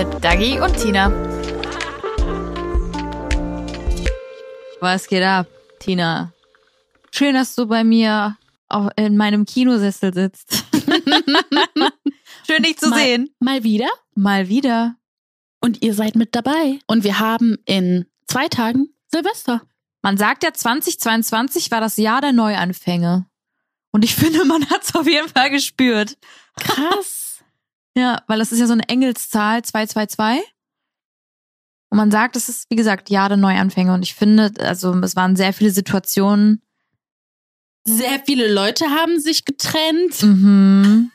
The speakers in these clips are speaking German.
Mit Dagi und Tina. Was geht ab, Tina? Schön, dass du bei mir auch in meinem Kinosessel sitzt. Schön, dich zu mal, sehen. Mal wieder. Mal wieder. Und ihr seid mit dabei. Und wir haben in zwei Tagen Silvester. Man sagt ja, 2022 war das Jahr der Neuanfänge. Und ich finde, man hat es auf jeden Fall gespürt. Krass. Ja, weil das ist ja so eine Engelszahl, 222. Und man sagt, es ist, wie gesagt, Jahr der Neuanfänge. Und ich finde, also es waren sehr viele Situationen. Sehr viele Leute haben sich getrennt. Mhm.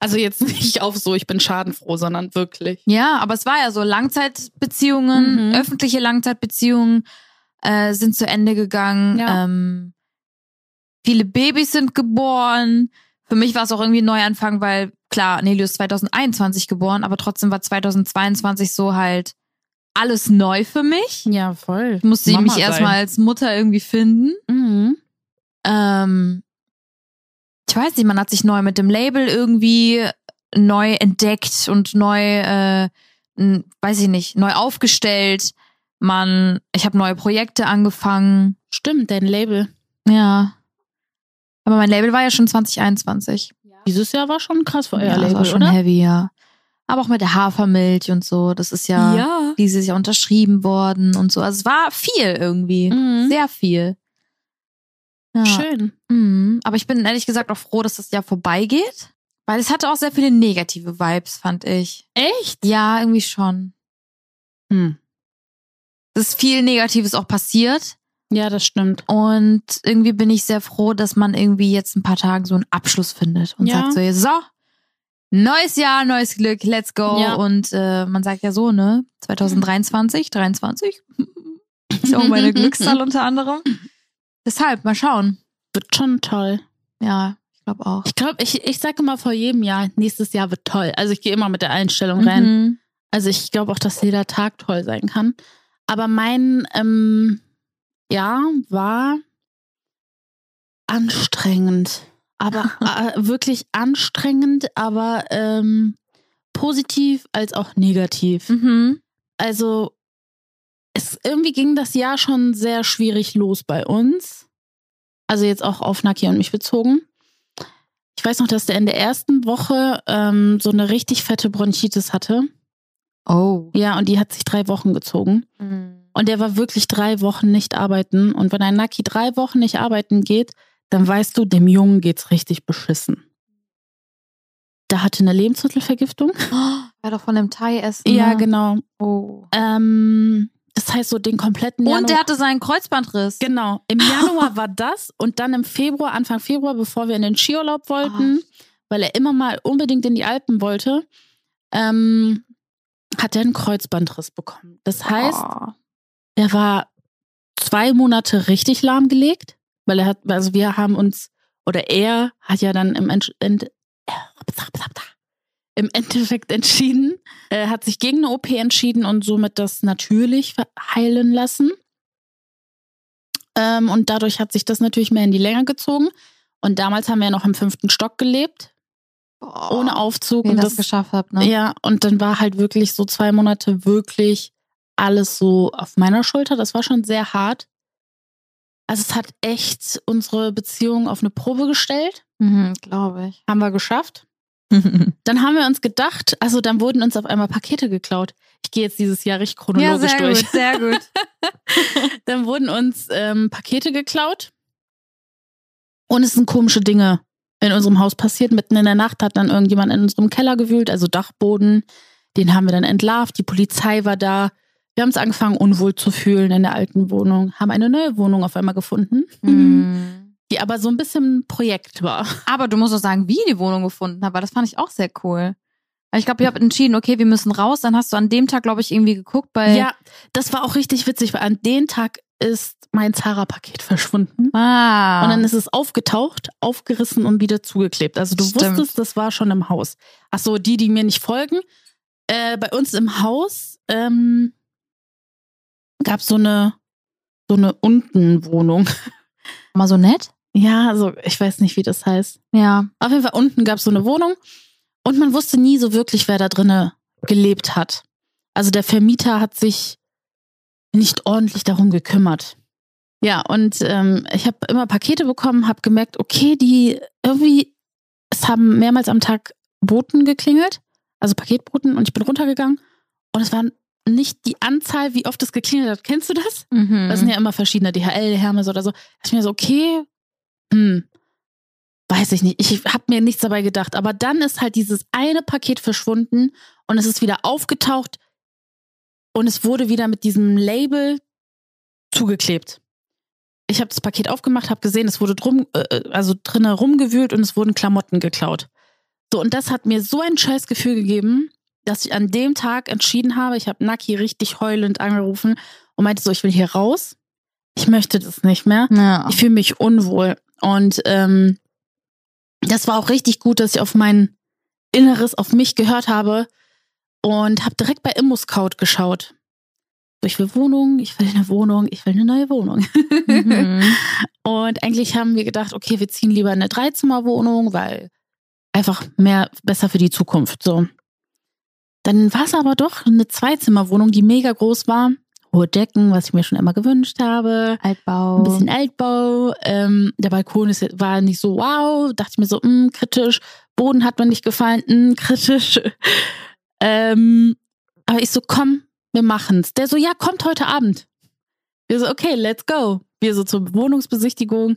Also jetzt nicht auf so, ich bin schadenfroh, sondern wirklich. Ja, aber es war ja so, Langzeitbeziehungen, Mhm. öffentliche Langzeitbeziehungen äh, sind zu Ende gegangen. Ja. Ähm, viele Babys sind geboren. Für mich war es auch irgendwie ein Neuanfang, weil klar, Nelius ist 2021 geboren, aber trotzdem war 2022 so halt alles neu für mich. Ja, voll. Ich musste Mama mich sein. erstmal als Mutter irgendwie finden. Mhm. Ähm, ich weiß nicht, man hat sich neu mit dem Label irgendwie neu entdeckt und neu, äh, weiß ich nicht, neu aufgestellt. Man, ich habe neue Projekte angefangen. Stimmt, dein Label. Ja. Aber mein Label war ja schon 2021. Dieses Jahr war schon krass für euer ja, Label, war schon oder? heavy, ja. Aber auch mit der Hafermilch und so. Das ist ja, Ja. dieses Jahr unterschrieben worden und so. Also es war viel irgendwie. Mhm. Sehr viel. Ja. Schön. Mhm. Aber ich bin ehrlich gesagt auch froh, dass das Jahr vorbeigeht. Weil es hatte auch sehr viele negative Vibes, fand ich. Echt? Ja, irgendwie schon. Hm. Es ist viel Negatives auch passiert. Ja, das stimmt. Und irgendwie bin ich sehr froh, dass man irgendwie jetzt ein paar Tage so einen Abschluss findet und Ja. sagt so, so, neues Jahr, neues Glück, let's go. Ja. Und äh, man sagt ja so, ne, 2023, 23, ist ja auch meine Glückszahl unter anderem. Deshalb, mal schauen. Wird schon toll. Ja, ich glaube auch. Ich glaube, ich, ich sage immer vor jedem Jahr, nächstes Jahr wird toll. Also ich gehe immer mit der Einstellung rein. Mhm. Also ich glaube auch, dass jeder Tag toll sein kann. Aber mein ähm, Jahr war anstrengend. Aber äh, wirklich anstrengend, aber ähm, positiv als auch negativ. Mhm. Also es irgendwie ging das Jahr schon sehr schwierig los bei uns. Also jetzt auch auf Naki und mich bezogen. Ich weiß noch, dass der in der ersten Woche ähm, so eine richtig fette Bronchitis hatte. Oh. Ja, und die hat sich drei Wochen gezogen. Und der war wirklich drei Wochen nicht arbeiten. Und wenn ein Naki drei Wochen nicht arbeiten geht, dann weißt du, dem Jungen geht's richtig beschissen. Der hatte eine Lebensmittelvergiftung. War doch von dem Thai essen. Ja, ne? genau. Oh. Ähm, das heißt so den kompletten Und der Januar- hatte seinen Kreuzbandriss. Genau. Im Januar war das und dann im Februar, Anfang Februar, bevor wir in den Skiurlaub wollten, weil er immer mal unbedingt in die Alpen wollte, ähm, hat er einen Kreuzbandriss bekommen. Das heißt, Oh. Er war zwei Monate richtig lahmgelegt, weil er hat, also wir haben uns, oder er hat ja dann im, End, im Endeffekt entschieden, äh, hat sich gegen eine OP entschieden und somit das natürlich heilen lassen. Ähm, und dadurch hat sich das natürlich mehr in die Länge gezogen. Und damals haben wir ja noch im fünften Stock gelebt, ohne Aufzug. Wie und das geschafft habt, ne? ja, und dann war halt wirklich so zwei Monate wirklich alles so auf meiner Schulter. Das war schon sehr hart. Also es hat echt unsere Beziehung auf eine Probe gestellt. Mhm, Glaube ich. Haben wir geschafft. Dann haben wir uns gedacht, also dann wurden uns auf einmal Pakete geklaut. Ich gehe jetzt dieses Jahr richtig ja, chronologisch sehr durch. gut, sehr gut. Dann wurden uns ähm, Pakete geklaut. Und es sind komische Dinge in unserem Haus passiert. Mitten in der Nacht hat dann irgendjemand in unserem Keller gewühlt, also Dachboden. Den haben wir dann entlarvt. Die Polizei war da. Wir haben uns angefangen, unwohl zu fühlen in der alten Wohnung. Haben eine neue Wohnung auf einmal gefunden, Mhm. die aber so ein bisschen ein Projekt war. Aber du musst auch sagen, wie die Wohnung gefunden habt, weil das fand ich auch sehr cool. Ich glaube, ihr habt entschieden, okay, wir müssen raus. Dann hast du an dem Tag, glaube ich, irgendwie geguckt bei. Ja, das war auch richtig witzig, weil an dem Tag ist mein Zara-Paket verschwunden. Ah. Und dann ist es aufgetaucht, aufgerissen und wieder zugeklebt. Also du Stimmt. wusstest, das war schon im Haus. Ach so, die, die mir nicht folgen. Äh, bei uns im Haus ähm, gab so eine so eine Untenwohnung. mal so nett? Ja, also ich weiß nicht, wie das heißt. Ja. Auf jeden Fall unten gab es so eine Wohnung und man wusste nie so wirklich, wer da drinne gelebt hat. Also der Vermieter hat sich nicht ordentlich darum gekümmert. Ja, und ähm, ich habe immer Pakete bekommen, habe gemerkt, okay, die irgendwie, es haben mehrmals am Tag Boten geklingelt, also Paketboten, und ich bin runtergegangen und es waren nicht die Anzahl, wie oft es geklingelt hat. Kennst du das? Mhm. Das sind ja immer verschiedene DHL, Hermes oder so. Da ich mir so, okay, hm, weiß ich nicht. Ich habe mir nichts dabei gedacht. Aber dann ist halt dieses eine Paket verschwunden und es ist wieder aufgetaucht und es wurde wieder mit diesem Label zugeklebt. Ich habe das Paket aufgemacht, habe gesehen, es wurde drum, äh, also drinnen rumgewühlt und es wurden Klamotten geklaut. So, und das hat mir so ein scheiß Gefühl gegeben, dass ich an dem Tag entschieden habe, ich habe Naki richtig heulend angerufen und meinte so, ich will hier raus. Ich möchte das nicht mehr. Ja. Ich fühle mich unwohl. Und ähm, das war auch richtig gut, dass ich auf mein Inneres, auf mich gehört habe und habe direkt bei ImmoScout geschaut. So, ich will Wohnung, ich will eine Wohnung, ich will eine neue Wohnung. Mhm. Und eigentlich haben wir gedacht, okay, wir ziehen lieber eine Dreizimmerwohnung, weil einfach mehr besser für die Zukunft. So. Dann war es aber doch eine Zweizimmerwohnung, die mega groß war. Hohe Decken, was ich mir schon immer gewünscht habe. Altbau. Ein bisschen Altbau. Ähm, der Balkon ist, war nicht so wow. Dachte ich mir so, mh, kritisch. Boden hat mir nicht gefallen, mh, kritisch. ähm, aber ich so, komm, wir machen's. Der so, ja, kommt heute Abend. Wir so, okay, let's go. Wir so zur Wohnungsbesichtigung.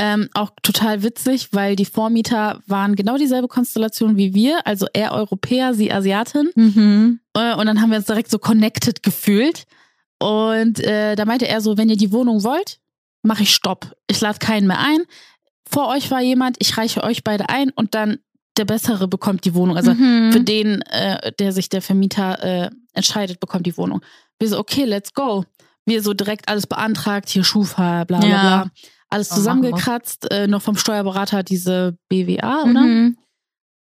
Ähm, auch total witzig, weil die Vormieter waren genau dieselbe Konstellation wie wir, also er Europäer, sie Asiatin. Mhm. Äh, Und dann haben wir uns direkt so connected gefühlt. Und äh, da meinte er so, wenn ihr die Wohnung wollt, mache ich Stopp. Ich lade keinen mehr ein. Vor euch war jemand, ich reiche euch beide ein und dann der Bessere bekommt die Wohnung. Also Mhm. für den, äh, der sich der Vermieter äh, entscheidet, bekommt die Wohnung. Wir so, okay, let's go. Wir so direkt alles beantragt, hier Schufa, bla bla Ja. bla. Alles zusammengekratzt, äh, noch vom Steuerberater diese BWA, oder? Mhm.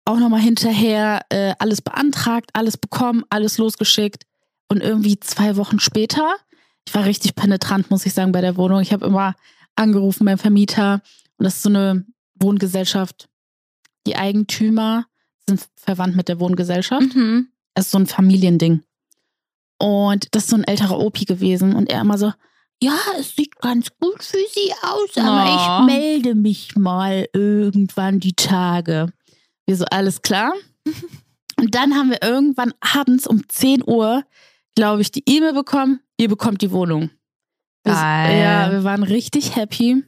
auch nochmal hinterher äh, alles beantragt, alles bekommen, alles losgeschickt. Und irgendwie zwei Wochen später, ich war richtig penetrant, muss ich sagen, bei der Wohnung. Ich habe immer angerufen beim Vermieter. Und das ist so eine Wohngesellschaft. Die Eigentümer sind verwandt mit der Wohngesellschaft. Mhm. Es ist so ein Familiending. Und das ist so ein älterer Opi gewesen. Und er immer so, ja, es sieht ganz gut für Sie aus, aber Oh. ich melde mich mal irgendwann die Tage. Wir so, alles klar. Und dann haben wir irgendwann abends um 10 Uhr, glaube ich, die E-Mail bekommen, ihr bekommt die Wohnung. Geil. Ja, wir waren richtig happy.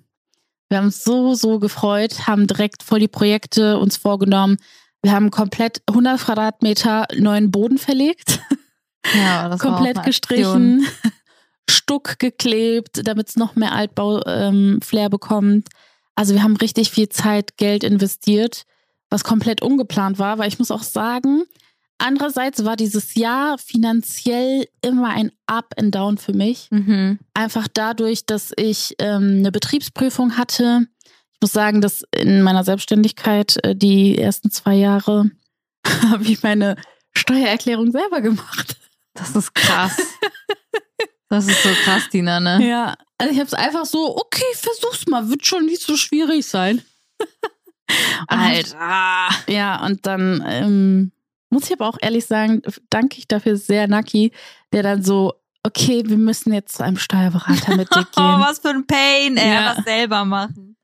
Wir haben uns so, so gefreut, haben direkt voll die Projekte uns vorgenommen. Wir haben komplett 100 Quadratmeter neuen Boden verlegt, Ja, das komplett gestrichen, Stuck geklebt, damit es noch mehr Altbau-Flair bekommt. Also wir haben richtig viel Zeit, Geld investiert, was komplett ungeplant war, weil ich muss auch sagen, andererseits war dieses Jahr finanziell immer ein Up and Down für mich. Mhm. Einfach dadurch, dass ich ähm, eine Betriebsprüfung hatte. Ich muss sagen, dass in meiner Selbstständigkeit äh, die ersten zwei Jahre habe ich meine Steuererklärung selber gemacht. Das ist krass. Das ist so krass, Tina, ne? Ja, also ich habe es einfach so, okay, versuch's mal, wird schon nicht so schwierig sein. Alter. Ja, und dann ähm, muss ich aber auch ehrlich sagen, danke ich dafür sehr Naki, der dann so, okay, wir müssen jetzt zu einem Steuerberater mit dir Oh, gehen. was für ein Pain, ey. Ja. Was selber machen.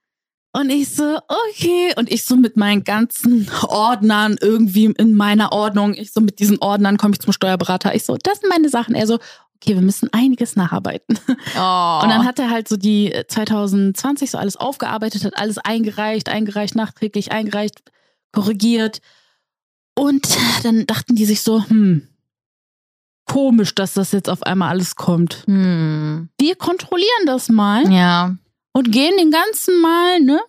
Und ich so, okay. Und ich so mit meinen ganzen Ordnern irgendwie in meiner Ordnung. Ich so mit diesen Ordnern komme ich zum Steuerberater. Ich so, das sind meine Sachen. Er so, okay, wir müssen einiges nacharbeiten. Oh. Und dann hat er halt so die äh, 2020 so alles aufgearbeitet, hat alles eingereicht, eingereicht, nachträglich eingereicht, korrigiert. Und dann dachten die sich so, hm, komisch, dass das jetzt auf einmal alles kommt. Hm. Wir kontrollieren das mal Ja. und gehen den ganzen Mal, ne,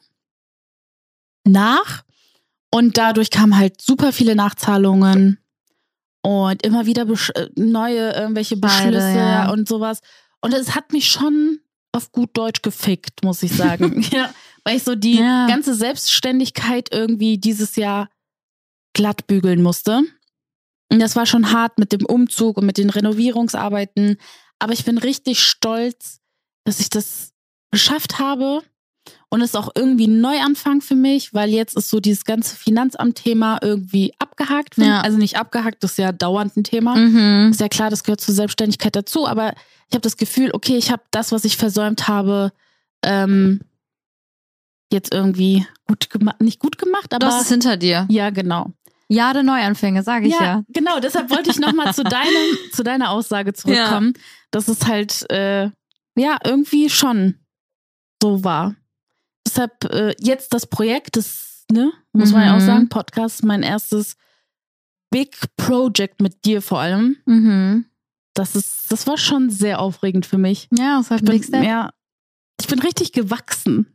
nach. Und dadurch kamen halt super viele Nachzahlungen. Und immer wieder äh, neue irgendwelche Beide, Beschlüsse ja. und sowas. Und es hat mich schon auf gut Deutsch gefickt, muss ich sagen. ja, weil ich so die Ja. ganze Selbstständigkeit irgendwie dieses Jahr glatt bügeln musste. Und das war schon hart mit dem Umzug und mit den Renovierungsarbeiten. Aber ich bin richtig stolz, dass ich das geschafft habe. Und es ist auch irgendwie ein Neuanfang für mich, weil jetzt ist so dieses ganze Finanzamt-Thema irgendwie abgehakt. Ja. Also nicht abgehakt, das ist ja dauernd ein Thema. Mhm. Ist ja klar, das gehört zur Selbstständigkeit dazu, aber ich habe das Gefühl, okay, ich habe das, was ich versäumt habe, ähm, jetzt irgendwie gut gemacht, nicht gut gemacht, aber Das ist hinter dir. ja, genau. Ja, der Neuanfänge, sage ich ja. genau. Deshalb wollte ich nochmal zu deinem, zu deiner Aussage zurückkommen, dass es halt äh, ja irgendwie schon so war. Deshalb äh, jetzt das Projekt, das ne, muss man ja auch Mhm. sagen, Podcast, mein erstes Big Project mit dir vor allem. Mhm. Das ist, das war schon sehr aufregend für mich. Ja, das war Ich bin, ja, ich bin richtig gewachsen.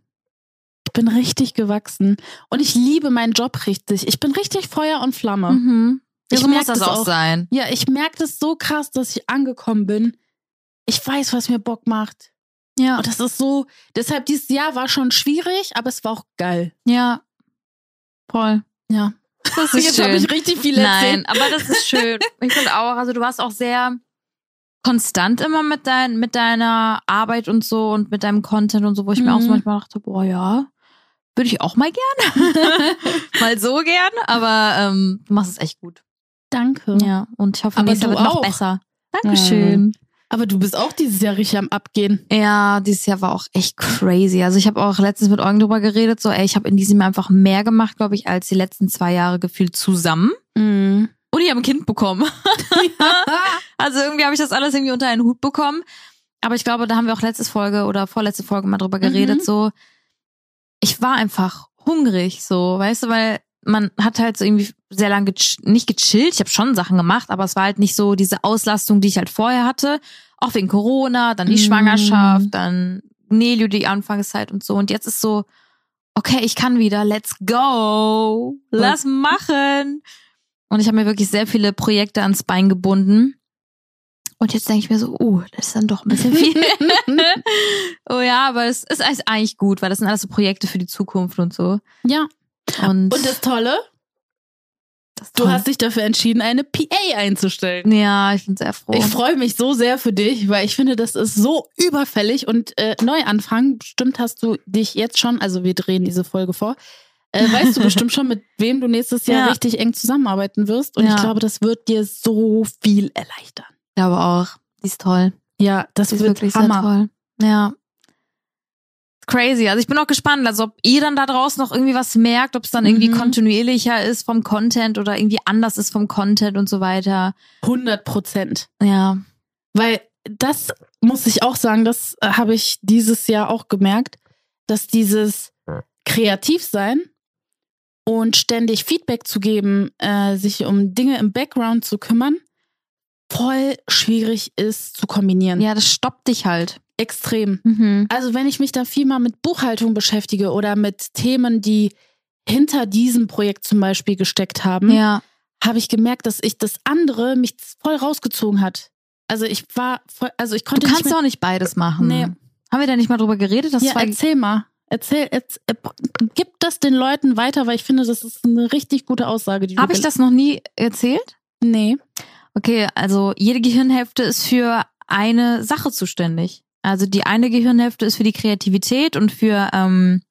Ich bin richtig gewachsen. Und ich liebe meinen Job richtig. Ich bin richtig Feuer und Flamme. Mhm. Ich so merk muss das auch. sein. Ja, ich merke das so krass, dass ich angekommen bin. Ich weiß, was mir Bock macht. Ja. Und das ist so, deshalb dieses Jahr war schon schwierig, aber es war auch geil. Ja. Voll. Ja. Das ist Jetzt habe ich richtig viel Nein, erzählt. aber das ist schön. Ich finde auch, also du warst auch sehr konstant immer mit, dein, mit deiner Arbeit und so und mit deinem Content und so, wo ich mir auch so Mhm. manchmal dachte, boah, ja, würde ich auch mal gern. mal so gern, aber ähm, du machst es echt gut. Danke. Ja, und ich hoffe, nächstes Jahr wird noch auch. besser. Dankeschön. Aber du bist auch dieses Jahr richtig am Abgehen. Ja, dieses Jahr war auch echt crazy. Also ich habe auch letztens mit Eugen drüber geredet, so ey, ich habe in diesem Jahr einfach mehr gemacht, glaube ich, als die letzten zwei Jahre gefühlt zusammen. Mhm. Und ich habe ein Kind bekommen. Also irgendwie habe ich das alles irgendwie unter einen Hut bekommen. Aber ich glaube, da haben wir auch letzte Folge oder vorletzte Folge mal drüber geredet, Mhm. so. Ich war einfach hungrig, so, weißt du, weil man hat halt so irgendwie sehr lange geч nicht gechillt. Ich habe schon Sachen gemacht, aber es war halt nicht so diese Auslastung, die ich halt vorher hatte. Auch wegen Corona, dann die Mhm. Schwangerschaft, dann Nelio die Anfangszeit und so. Und jetzt ist so, okay, ich kann wieder, let's go, lass machen. Und ich habe mir wirklich sehr viele Projekte ans Bein gebunden. Und jetzt denke ich mir so, uh, das ist dann doch ein bisschen viel. oh ja, aber es ist eigentlich gut, weil das sind alles so Projekte für die Zukunft und so. ja. Und, Und das Tolle, das du toll. hast dich dafür entschieden, eine PA einzustellen. Ja, ich bin sehr froh. Ich freue mich so sehr für dich, weil ich finde, das ist so überfällig und äh, Neuanfang. Bestimmt hast du dich jetzt schon, also wir drehen diese Folge vor, äh, weißt du bestimmt schon, mit wem du nächstes Jahr Ja. richtig eng zusammenarbeiten wirst. Und Ja. ich glaube, das wird dir so viel erleichtern. Ich glaube auch. Die ist toll. Ja, das ist wird wirklich Hammer. sehr toll. Ja. Crazy. Also ich bin auch gespannt, also ob ihr dann da draußen noch irgendwie was merkt, ob es dann irgendwie Mhm. kontinuierlicher ist vom Content oder irgendwie anders ist vom Content und so weiter. 100 Prozent. Ja. Weil das muss ich auch sagen, das äh, habe ich dieses Jahr auch gemerkt, dass dieses Kreativsein und ständig Feedback zu geben, äh, sich um Dinge im Background zu kümmern, voll schwierig ist zu kombinieren. Ja, das stoppt dich halt. Extrem. Mhm. Also wenn ich mich da viel mal mit Buchhaltung beschäftige oder mit Themen, die hinter diesem Projekt zum Beispiel gesteckt haben, Ja. habe ich gemerkt, dass ich das andere mich voll rausgezogen hat. Also ich war voll, also ich Du konnte kannst nicht mehr, auch nicht beides machen. Nee. Haben wir da nicht mal drüber geredet? dass ja, zwei erzähl mal. Erzähl, erz- äh, gib das den Leuten weiter, weil ich finde, das ist eine richtig gute Aussage. Du Habe ich das noch nie erzählt? Nee. Okay, also jede Gehirnhälfte ist für eine Sache zuständig. Also die eine Gehirnhälfte ist für die Kreativität und für ähm,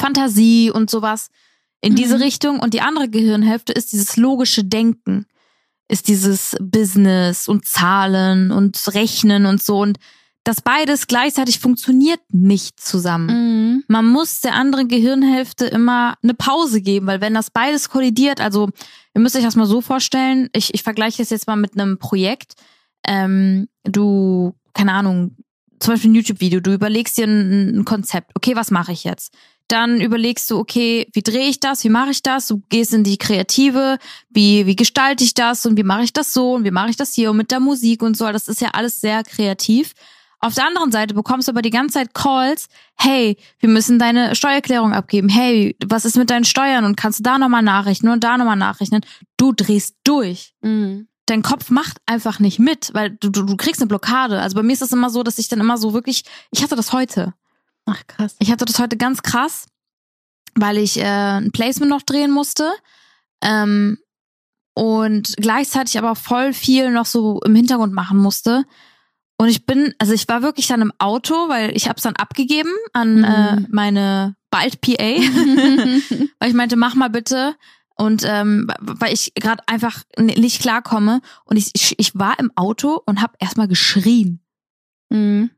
Fantasie und sowas in Mhm. diese Richtung und die andere Gehirnhälfte ist dieses logische Denken, ist dieses Business und Zahlen und Rechnen und so und das beides gleichzeitig funktioniert nicht zusammen. Mhm. Man muss der anderen Gehirnhälfte immer eine Pause geben, weil wenn das beides kollidiert, also ihr müsst euch das mal so vorstellen, ich, ich vergleiche das jetzt mal mit einem Projekt. Ähm, du, keine Ahnung, zum Beispiel ein YouTube-Video, du überlegst dir ein, ein Konzept, okay, was mache ich jetzt? Dann überlegst du, okay, wie drehe ich das, wie mache ich das? Du gehst in die Kreative, wie, wie gestalte ich das und wie mache ich das so und wie mache ich das hier und mit der Musik und so. Das ist ja alles sehr kreativ. Auf der anderen Seite bekommst du aber die ganze Zeit Calls, hey, wir müssen deine Steuererklärung abgeben. Hey, was ist mit deinen Steuern und kannst du da nochmal nachrechnen und da nochmal nachrechnen? Du drehst durch. Mhm. Dein Kopf macht einfach nicht mit, weil du, du, du kriegst eine Blockade. Also bei mir ist es immer so, dass ich dann immer so wirklich, ich hatte das heute. Ach krass. Ich hatte das heute ganz krass, weil ich äh, ein Placement noch drehen musste. Ähm, und gleichzeitig aber voll viel noch so im Hintergrund machen musste. Und ich bin, also ich war wirklich dann im Auto, weil ich habe es dann abgegeben an Mhm. äh, meine bald PA, weil ich meinte, mach mal bitte. Und ähm, weil ich gerade einfach nicht klarkomme. Und ich, ich, ich war im Auto und habe erstmal geschrien Mhm.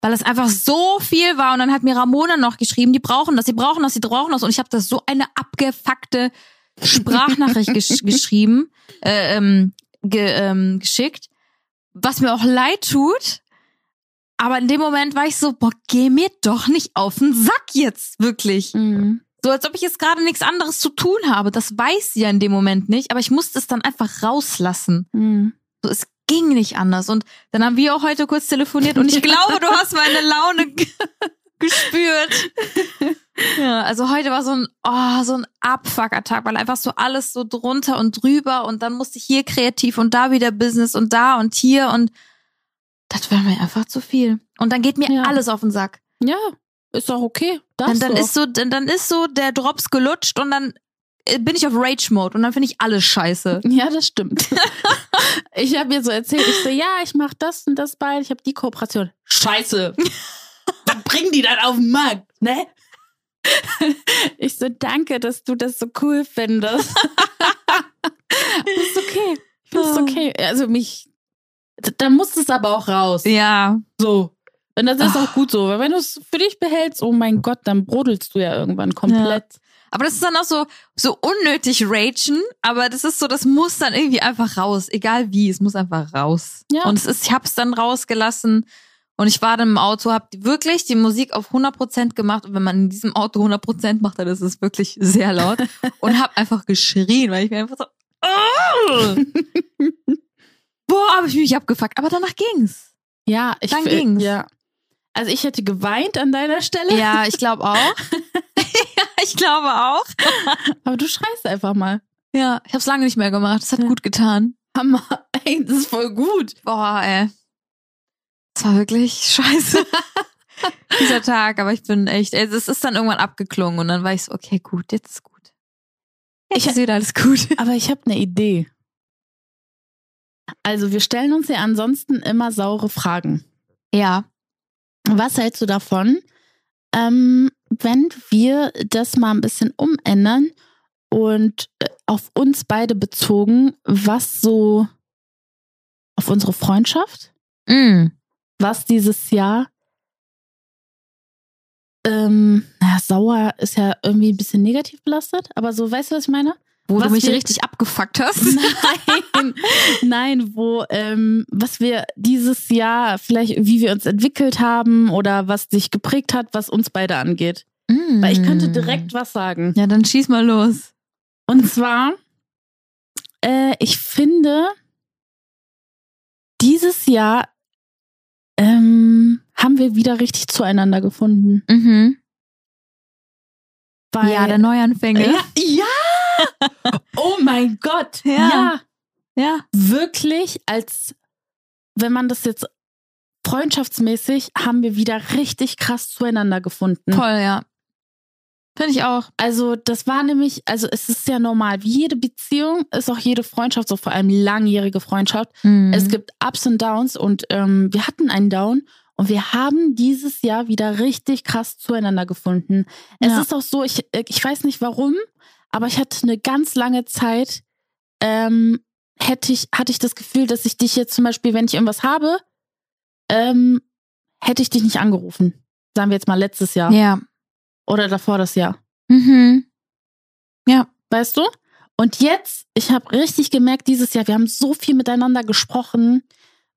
weil es einfach so viel war und dann hat mir Ramona noch geschrieben, die brauchen das, die brauchen das, die brauchen das und ich habe das so eine abgefuckte Sprachnachricht gesch geschrieben, äh, ähm, ge ähm, geschickt, was mir auch leid tut. Aber in dem Moment war ich so, boah, geh mir doch nicht auf den Sack jetzt, wirklich. Mhm. So als ob ich jetzt gerade nichts anderes zu tun habe. Das weiß sie ja in dem Moment nicht, aber ich musste es dann einfach rauslassen. Mhm. So, es ging nicht anders. Und dann haben wir auch heute kurz telefoniert und ich glaube, du hast meine Laune gespürt. Ja, also heute war so ein, oh, so ein Abfucker-Tag, weil einfach so alles so drunter und drüber und dann musste ich hier kreativ und da wieder Business und da und hier und das war mir einfach zu viel. Und dann geht mir Ja. alles auf den Sack. Ja, ist doch okay. Dann, dann ist so, dann, dann ist so der Drops gelutscht und dann äh, bin ich auf Rage-Mode und dann finde ich alles scheiße. Ja, das stimmt. ich habe mir so erzählt, ich so, ja, ich mache das und das bald, ich habe die Kooperation. Scheiße. Was bringen die dann auf den Markt, ne? Ich so, danke, dass du das so cool findest. ist okay. Ich find's okay. Also mich, da muss es aber auch raus. Ja. So. Und das ist Ah. auch gut so. Weil wenn du es für dich behältst, oh mein Gott, dann brodelst du ja irgendwann komplett. Aber das ist dann auch so, so unnötig ragen, aber das ist so, das muss dann irgendwie einfach raus. Egal wie, es muss einfach raus. Ja. Und es ist, ich hab's dann rausgelassen und ich war dann im Auto, hab wirklich die Musik auf 100% gemacht und wenn man in diesem Auto 100% macht, dann ist es wirklich sehr laut und hab einfach geschrien, weil ich mir einfach so, oh! boah, hab ich mich abgefuckt. Aber danach ging's. Ja, ich Dann ging's. Ja. Also ich hätte geweint an deiner Stelle, Ja, ich glaube auch. ja, ich glaube auch. aber du schreist einfach mal. Ja, ich hab's lange nicht mehr gemacht. Das hat Ja. gut getan. Hammer. Ey, das ist voll gut. Boah, ey. Das war wirklich scheiße. Dieser Tag, aber ich bin echt, ey, es ist dann irgendwann abgeklungen und dann war ich so, okay, gut, jetzt ist gut. Jetzt Ich- ist wieder alles gut. Aber ich habe eine Idee. Also wir stellen uns ja ansonsten immer saure Fragen. Ja. Was hältst du davon, ähm, wenn wir das mal ein bisschen umändern und äh, auf uns beide bezogen, was so auf unsere Freundschaft, Mm. was dieses Jahr, ähm, naja, sauer ist ja irgendwie ein bisschen negativ belastet, aber so, weißt du, was ich meine? Wo Was du mich wir- richtig abgefuckt hast. Nein, nein, wo, ähm, was wir dieses Jahr vielleicht, wie wir uns entwickelt haben oder was dich geprägt hat, was uns beide angeht. Mm. Weil ich könnte direkt was sagen. Ja, dann schieß mal los. Und zwar, äh, ich finde, dieses Jahr ähm, haben wir wieder richtig zueinander gefunden. Mhm. Weil, ja, der Neuanfänger. ja, ja! Oh mein Gott! Ja. ja. ja. wirklich, als wenn man das jetzt freundschaftsmäßig, haben wir wieder richtig krass zueinander gefunden. Voll, ja. Finde ich auch. Also das war nämlich, also es ist ja normal, wie jede Beziehung ist auch jede Freundschaft, so vor allem langjährige Freundschaft. Mhm. Es gibt Ups und Downs und ähm, wir hatten einen Down und wir haben dieses Jahr wieder richtig krass zueinander gefunden. Es Ja. ist auch so, ich, ich weiß nicht warum, aber ich hatte eine ganz lange Zeit, ähm, hätte ich, hatte ich das Gefühl, dass ich dich jetzt zum Beispiel, wenn ich irgendwas habe, ähm, hätte ich dich nicht angerufen. Sagen wir jetzt mal letztes Jahr Ja. oder davor das Jahr. Mhm. Weißt du? Und jetzt, ich habe richtig gemerkt, dieses Jahr, wir haben so viel miteinander gesprochen.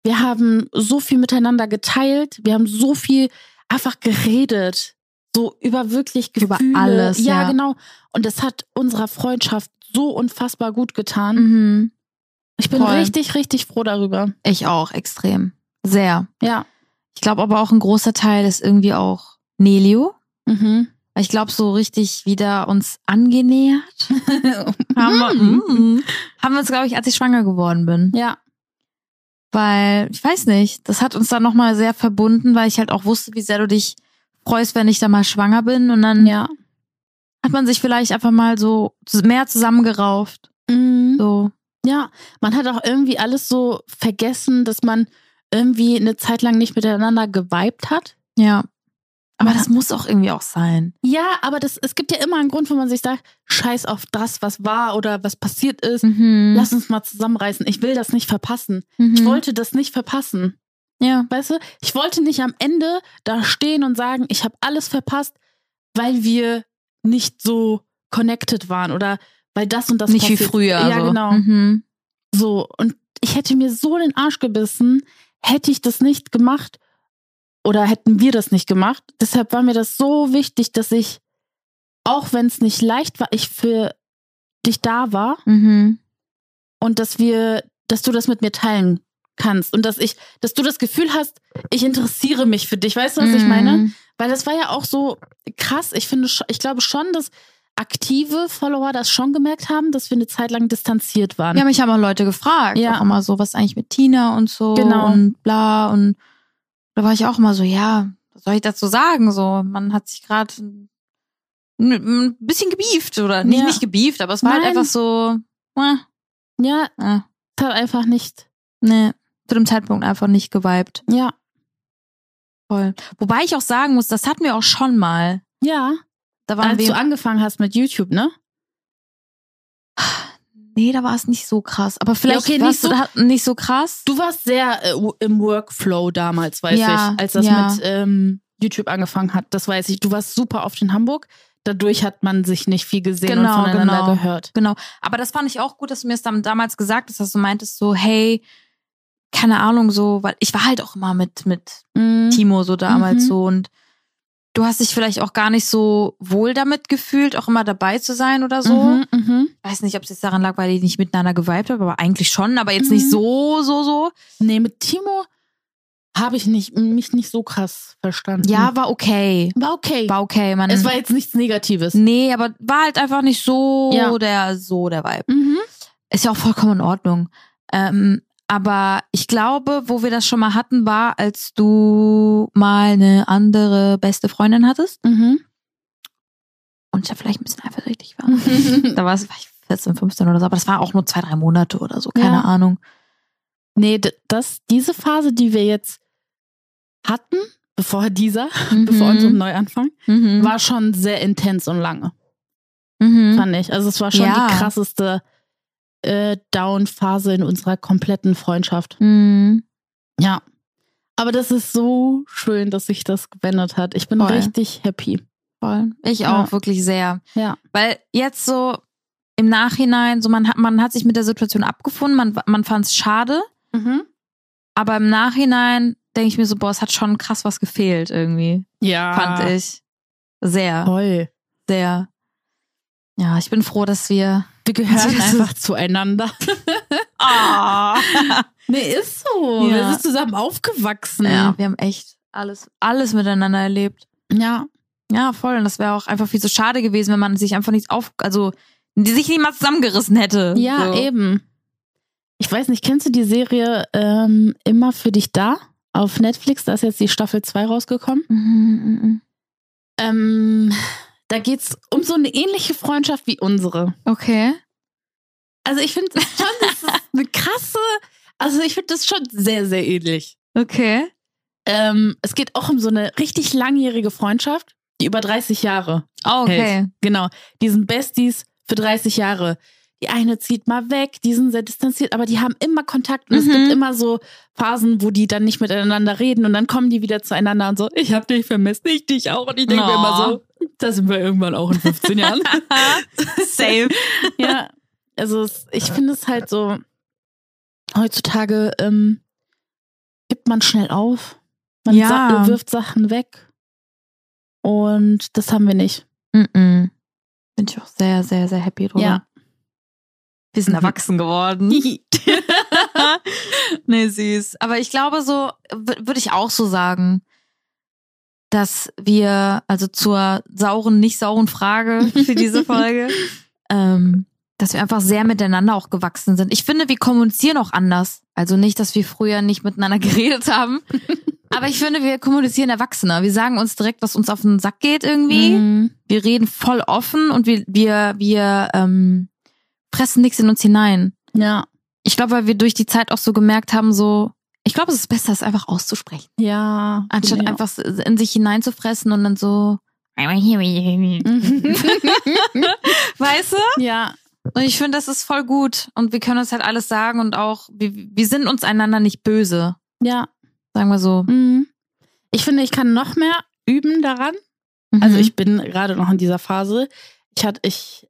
Wir haben so viel miteinander geteilt. Wir haben so viel einfach geredet. So über wirklich Über Gefühle. alles, Ja, ja. genau. Und das hat unserer Freundschaft so unfassbar gut getan. Mhm. Ich bin Voll. richtig, richtig froh darüber. Ich auch, extrem. Sehr. Ja. Ich glaube aber auch ein großer Teil ist irgendwie auch Nelio. Mhm. Ich glaube, so richtig wieder uns angenähert haben wir, mm, haben wir uns, glaube ich, als ich schwanger geworden bin. Ja. Weil, ich weiß nicht, das hat uns dann nochmal sehr verbunden, weil ich halt auch wusste, wie sehr du dich freust, wenn ich da mal schwanger bin. Und dann Ja. hat man sich vielleicht einfach mal so mehr zusammengerauft. Mhm. So. Ja, man hat auch irgendwie alles so vergessen, dass man irgendwie eine Zeit lang nicht miteinander geweibt hat. Ja. Aber Man das muss auch irgendwie auch sein. Ja, aber das, es gibt ja immer einen Grund, wo man sich sagt, scheiß auf das, was war oder was passiert ist. Mhm. Lass uns mal zusammenreißen. Ich will das nicht verpassen. mhm. Ich wollte das nicht verpassen. Ja. Weißt du, ich wollte nicht am Ende da stehen und sagen, ich habe alles verpasst, weil wir nicht so connected waren oder weil das und das Nicht wie passiert. früher. Ja, so. genau. Mhm. So, und ich hätte mir so den Arsch gebissen, hätte ich das nicht gemacht oder hätten wir das nicht gemacht. Deshalb war mir das so wichtig, dass ich, auch wenn es nicht leicht war, ich für dich da war Mhm. und dass wir, dass du das mit mir teilen kannst und dass ich, dass du das Gefühl hast, ich interessiere mich für dich. Weißt du, was ich meine? Weil das war ja auch so krass. Ich finde, ich glaube schon, dass aktive Follower das schon gemerkt haben, dass wir eine Zeit lang distanziert waren. Ja, mich haben auch Leute gefragt. Ja. Auch immer so, was eigentlich mit Tina und so. Genau. Und bla. Und da war ich auch immer so, ja, was soll ich dazu sagen? So, man hat sich gerade ein, ein bisschen gebieft oder nicht, Ja. nicht gebieft, aber es war halt Nein. einfach so, äh, ja, äh, hat einfach nicht. nee, zu dem Zeitpunkt einfach nicht geweibt. Ja. Voll. Wobei ich auch sagen muss, das hatten wir auch schon mal. Ja. Da waren Als wir. du angefangen hast mit YouTube, ne? nee, da war es nicht so krass. Aber vielleicht okay, warst nicht du so- da nicht so krass. Du warst sehr äh, im Workflow damals, weiß Ja, ich, als das ja. mit ähm, YouTube angefangen hat. Das weiß ich. Du warst super oft in Hamburg. Dadurch hat man sich nicht viel gesehen Genau, und voneinander genau. gehört. Genau. Aber das fand ich auch gut, dass du mir es damals gesagt hast, dass du meintest so, hey, keine Ahnung, so, weil ich war halt auch immer mit, mit Mhm. Timo so damals Mhm. so und du hast dich vielleicht auch gar nicht so wohl damit gefühlt, auch immer dabei zu sein oder so. Mhm, mhm. Weiß nicht, ob es jetzt daran lag, weil ich nicht miteinander geweibt habe, aber eigentlich schon, aber jetzt nicht Mhm. so, so, so. Nee, mit Timo habe ich nicht, mich nicht so krass verstanden. Ja, war okay. war okay. War okay. Man, es war jetzt nichts Negatives. nee, aber war halt einfach nicht so Ja. der, so der Vibe. Mhm. Ist ja auch vollkommen in Ordnung. Ähm, aber ich glaube, wo wir das schon mal hatten, war, als du mal eine andere beste Freundin hattest Mhm. und ich da vielleicht ein bisschen eifersüchtig war. da war es war ich 14, 15 oder so, aber das war auch nur zwei, drei Monate oder so, keine Ja. Ahnung. nee, das, diese Phase, die wir jetzt hatten, bevor dieser, Mhm. bevor unserem Neuanfang, Mhm. war schon sehr intens und lange, mhm. fand ich. Also es war schon Ja. die krasseste äh, Down-Phase in unserer kompletten Freundschaft. Mhm. Ja. Aber das ist so schön, dass sich das gewendet hat. Ich bin Voll. richtig happy. Voll. Ich Ja. auch, wirklich sehr. Ja. Weil jetzt so im Nachhinein, so man hat, man hat sich mit der Situation abgefunden, man, man fand es schade, aber im Nachhinein denke ich mir so, boah, es hat schon krass was gefehlt irgendwie. Ja. fand ich. Sehr, Toll. sehr. Ja, ich bin froh, dass wir. Wir gehören einfach zueinander. Ah. Nee, ist so. Ja. Wir sind zusammen aufgewachsen. ja, wir haben echt alles, alles miteinander erlebt. Ja. Ja, voll. Und das wäre auch einfach viel zu schade gewesen, wenn man sich einfach nicht auf, also die sich nicht mal zusammengerissen hätte. Ja, so. eben. Ich weiß nicht, kennst du die Serie ähm, Immer für dich da? Auf Netflix, da ist jetzt die Staffel 2 rausgekommen. Mhm, mhm, Ähm, da geht's um so eine ähnliche Freundschaft wie unsere. Okay. Also ich finde schon, das ist eine krasse, also ich finde das schon sehr, sehr ähnlich. Okay. Ähm, es geht auch um so eine richtig langjährige Freundschaft, die über 30 Jahre. Oh, okay. hält. Genau. Die sind Besties für 30 Jahre. Die eine zieht mal weg, die sind sehr distanziert, aber die haben immer Kontakt und es Mhm. gibt immer so Phasen, wo die dann nicht miteinander reden und dann kommen die wieder zueinander und so, ich hab dich vermisst, ich dich auch. Und ich denke mir Oh. immer so, da sind wir irgendwann auch in 15 Jahren. Same. ja, also es, ich finde es halt so, heutzutage ähm, gibt man schnell auf, man Ja. wirft Sachen weg und das haben wir nicht. Mhm. Bin ich auch sehr, sehr, sehr happy drüber. Ja. Wir sind Mhm. erwachsen geworden. nee, süß. Aber ich glaube so, würde ich auch so sagen. dass wir, also zur sauren, nicht sauren Frage für diese Folge, ähm, dass wir einfach sehr miteinander auch gewachsen sind. Ich finde, wir kommunizieren auch anders. Also nicht, dass wir früher nicht miteinander geredet haben. Aber ich finde, wir kommunizieren erwachsener. Wir sagen uns direkt, was uns auf den Sack geht irgendwie. Mhm. Wir reden voll offen und wir, wir, wir ähm, pressen nichts in uns hinein. Ja. Ich glaube, weil wir durch die Zeit auch so gemerkt haben, so, ich glaube, es ist besser, es einfach auszusprechen. Ja. Anstatt Ja. einfach in sich hineinzufressen und dann so, weißt du? Ja. Und ich finde, das ist voll gut. Und wir können uns halt alles sagen und auch, wir, wir sind uns einander nicht böse. Ja. Sagen wir so. Mhm. Ich finde, ich kann noch mehr üben daran. Also Mhm. ich bin gerade noch in dieser Phase. Ich hatte, ich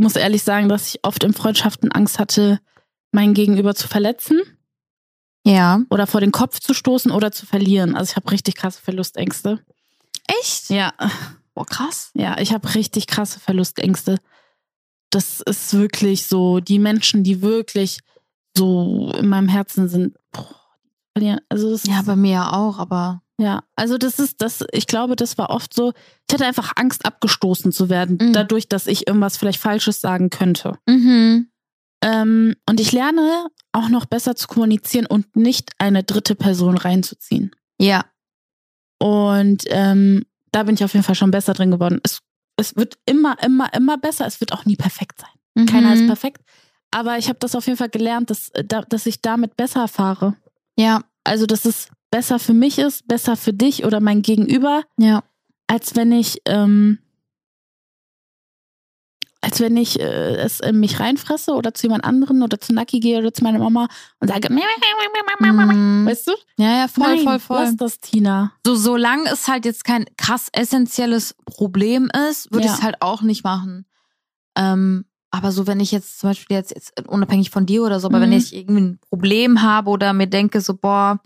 muss ehrlich sagen, dass ich oft in Freundschaften Angst hatte, mein Gegenüber zu verletzen Ja. oder vor den Kopf zu stoßen oder zu verlieren. Also ich habe richtig krasse Verlustängste. Echt? Ja, Boah, krass. ja, ich habe richtig krasse Verlustängste. Das ist wirklich so, die Menschen, die wirklich so in meinem Herzen sind, boah, verlieren. Also das Ja, bei mir ja auch, aber. Ja, also das ist das, ich glaube, das war oft so, ich hatte einfach Angst, abgestoßen zu werden, Mhm. dadurch, dass ich irgendwas vielleicht Falsches sagen könnte. Mhm. Ähm, und ich lerne auch noch besser zu kommunizieren und nicht eine dritte Person reinzuziehen. Ja. Und ähm, da bin ich auf jeden Fall schon besser drin geworden. Es, es wird immer, immer, immer besser. Es wird auch nie perfekt sein. Keiner ist Mhm. perfekt. Aber ich habe das auf jeden Fall gelernt, dass, äh, da- dass ich damit besser fahre. Ja, Also, dass es besser für mich ist, besser für dich oder mein Gegenüber, ja. als wenn ich, ähm, als wenn ich äh, es in mich reinfresse oder zu jemand anderen oder zu Naki gehe oder zu meiner Mama und sage, Mhm. weißt du? Ja, ja, voll, Nein, voll, voll. Lass das, Tina. So, solange es halt jetzt kein krass essentielles Problem ist, würde Ja. ich es halt auch nicht machen. Ähm, aber so, wenn ich jetzt zum Beispiel jetzt, jetzt unabhängig von dir oder so, aber wenn Mhm. ich irgendwie ein Problem habe oder mir denke, so, boah,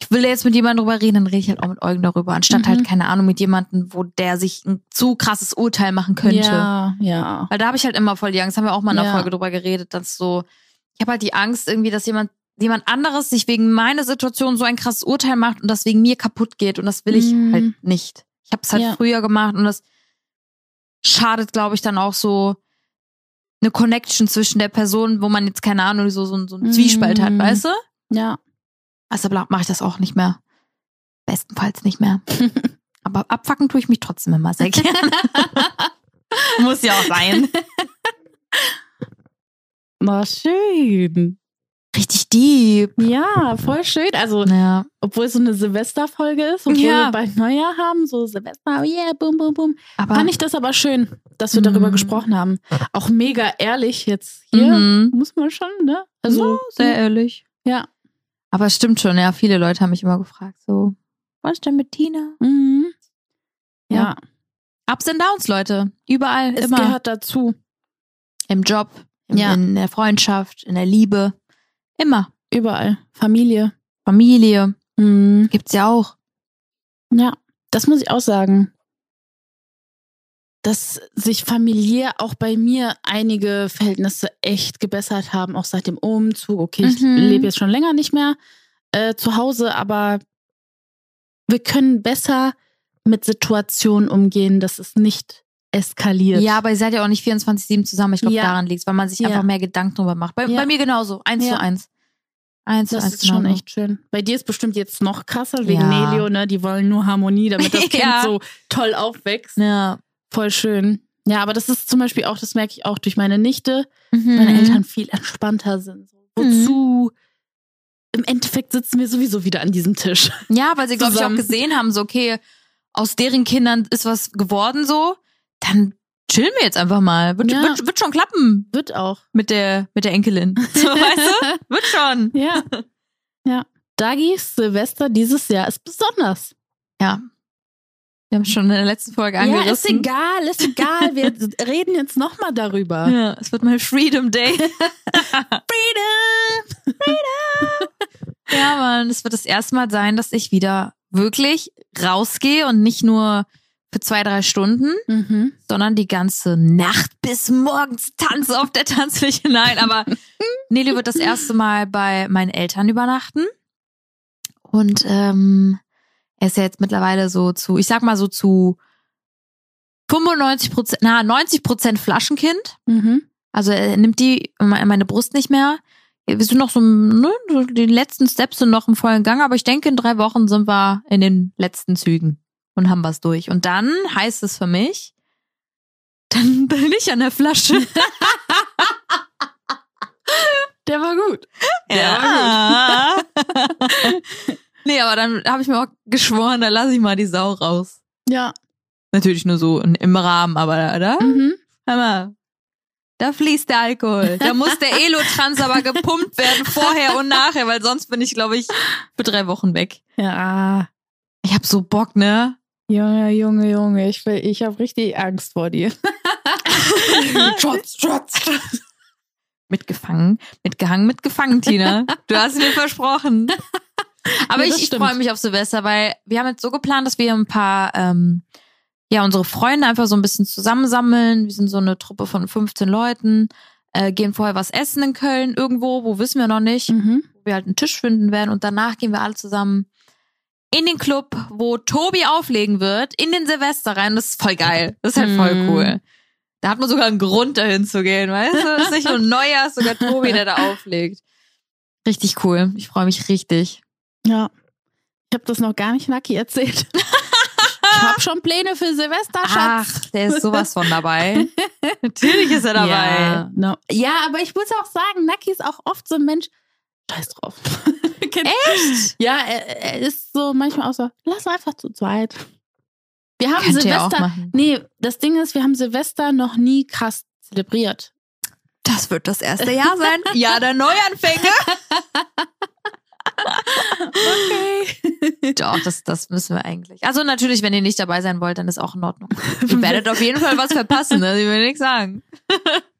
ich will jetzt mit jemandem drüber reden, dann rede ich halt auch mit Eugen darüber, anstatt Mhm. halt, keine Ahnung, mit jemandem, wo der sich ein zu krasses Urteil machen könnte. Ja, ja. Weil da habe ich halt immer voll die Angst, haben wir auch mal in einer Ja. Folge drüber geredet, dass so, ich habe halt die Angst irgendwie, dass jemand, jemand anderes sich wegen meiner Situation so ein krasses Urteil macht und das wegen mir kaputt geht und das will ich Mhm. halt nicht. Ich habe es halt Ja. früher gemacht und das schadet, glaube ich, dann auch so eine Connection zwischen der Person, wo man jetzt keine Ahnung, so, so, so einen Zwiespalt hat, Mhm. weißt du? Ja. Also mache ich das auch nicht mehr. Bestenfalls nicht mehr. Aber abfacken tue ich mich trotzdem immer sehr gerne. Muss ja auch sein. Na, schön. Richtig deep. Ja, voll schön. Also, Ja. obwohl es so eine Silvesterfolge ist, obwohl Ja. wir bald Neujahr haben, so Silvester, yeah, boom, boom, boom. Aber Fand ich das aber schön, dass wir darüber Mhm. gesprochen haben. Auch mega ehrlich jetzt hier. Mhm. Muss man schon, ne? Also, sehr ehrlich. ja. Aber es stimmt schon, ja. Viele Leute haben mich immer gefragt, so, was ist denn mit Tina? Mhm. Ja, Ja. Ups and Downs, Leute. Überall, es immer. gehört dazu. Im Job, im, Ja. in der Freundschaft, in der Liebe. Immer. Überall. Familie. Familie. Mhm. Gibt's ja auch. Ja, das muss ich auch sagen. Dass sich familiär auch bei mir einige Verhältnisse echt gebessert haben, auch seit dem Umzug. Okay, ich Mhm. lebe jetzt schon länger nicht mehr äh, zu Hause, aber wir können besser mit Situationen umgehen, dass es nicht eskaliert. Ja, aber ihr seid ja auch nicht 24-7 zusammen. Ich glaube, Ja. daran liegt's, weil man sich Ja. einfach mehr Gedanken drüber macht. Bei, Ja. bei mir genauso. Eins zu eins. Eins zu das eins. ist schon echt schön. Bei dir ist bestimmt jetzt noch krasser wegen Ja. Nelio, ne? Die wollen nur Harmonie, damit das Kind so toll aufwächst. Ja. Voll schön. Ja, aber das ist zum Beispiel auch, das merke ich auch durch meine Nichte, Mhm. meine Eltern viel entspannter sind. So, Wozu? Im Endeffekt sitzen wir sowieso wieder an diesem Tisch. Ja, weil sie, glaube ich, auch gesehen haben, so, okay, aus deren Kindern ist was geworden so, dann chillen wir jetzt einfach mal. Wird, Ja. wird, wird schon klappen Wird auch. mit der, mit der Enkelin. So, weißt du? Wird schon. Ja. ja. Dagis Silvester dieses Jahr ist besonders. Ja. Wir haben schon in der letzten Folge Ja, ist angerissen. egal, ist egal. Wir reden jetzt nochmal darüber. Ja, es wird mal Freedom Day. Freedom! ja, Mann, es wird das erste Mal sein, dass ich wieder wirklich rausgehe und nicht nur für zwei, drei Stunden, Mhm. sondern die ganze Nacht bis morgens tanze auf der Tanzfläche. Nein, aber Nelly wird das erste Mal bei meinen Eltern übernachten. Und ähm, er ist ja jetzt mittlerweile so zu, ich sag mal so zu 95 Prozent, na 90 Prozent Flaschenkind. Mhm. Also er nimmt die meine Brust nicht mehr. Wir sind noch so, ne, die letzten Steps sind noch im vollen Gang, aber ich denke, in drei Wochen sind wir in den letzten Zügen und haben was durch. Und dann heißt es für mich, dann bin ich an der Flasche. Der war gut. Ja. nee, aber dann habe ich mir auch geschworen, da lasse ich mal die Sau raus. Ja. Natürlich nur so im Rahmen, aber da, Mhm. hör mal, da fließt der Alkohol. Da muss der Elotrans aber gepumpt werden, vorher und nachher, weil sonst bin ich, glaube ich, für drei Wochen weg. Ja. Ich hab so Bock, ne? Junge, Junge, Junge, ich, will- ich habe richtig Angst vor dir. Schutz, Schutz. Mitgefangen, mitgehangen, mitgefangen, Tina. Du hast mir versprochen. Aber Ja, ich, ich freue mich auf Silvester, weil wir haben jetzt so geplant, dass wir ein paar, ähm, ja, unsere Freunde einfach so ein bisschen zusammensammeln. Wir sind so eine Truppe von 15 Leuten, äh, gehen vorher was essen in Köln irgendwo, wo wissen wir noch nicht, Mhm. wo wir halt einen Tisch finden werden und danach gehen wir alle zusammen in den Club, wo Tobi auflegen wird, in den Silvester rein. Das ist voll geil. Das ist halt voll Mhm. cool. Da hat man sogar einen Grund, dahin zu gehen, weißt du? Das ist nicht nur Neujahr, ist sogar Tobi, der da auflegt. Richtig cool. Ich freue mich richtig. Ja. Ich habe das noch gar nicht Naki erzählt. ich habe schon Pläne für Silvester, Schatz. Ach, der ist sowas von dabei. Natürlich ist er dabei. Ja, no. ja, aber ich muss auch sagen, Naki ist auch oft so ein Mensch. Scheiß drauf. Echt? Ja, er, er ist so manchmal auch so, lass einfach zu zweit. Wir haben Könnt Silvester. Nee, das Ding ist, wir haben Silvester noch nie krass zelebriert. Das wird das erste Jahr sein. Ja, der Neuanfänge. Okay. Doch, das, das müssen wir eigentlich. Also natürlich, wenn ihr nicht dabei sein wollt, dann ist auch in Ordnung. Ihr werdet auf jeden Fall was verpassen, ne? ich will nichts sagen.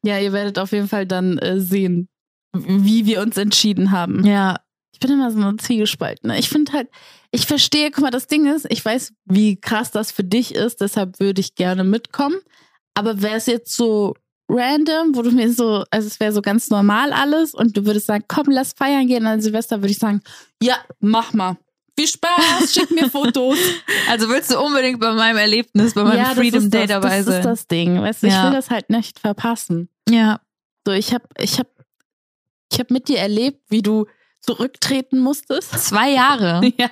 ja, ihr werdet auf jeden Fall dann äh, sehen, wie wir uns entschieden haben. Ja. Ich bin immer so eine Zwiegespalten. Ich finde halt, ich verstehe, guck mal, das Ding ist, ich weiß, wie krass das für dich ist, deshalb würde ich gerne mitkommen. Aber wäre es jetzt so random, wo du mir so, also es wäre so ganz normal alles und du würdest sagen, komm, lass feiern gehen an Silvester, würde ich sagen, ja, mach mal. Viel Spaß, schick mir Fotos. Also willst du unbedingt bei meinem Erlebnis, bei meinem ja, das Freedom Day das, dabei das sein? ist das Ding. Weißt du, ich Ja. will das halt nicht verpassen. Ja. So, ich habe ich hab, ich hab mit dir erlebt, wie du zurücktreten musstest. Zwei Jahre. Ja.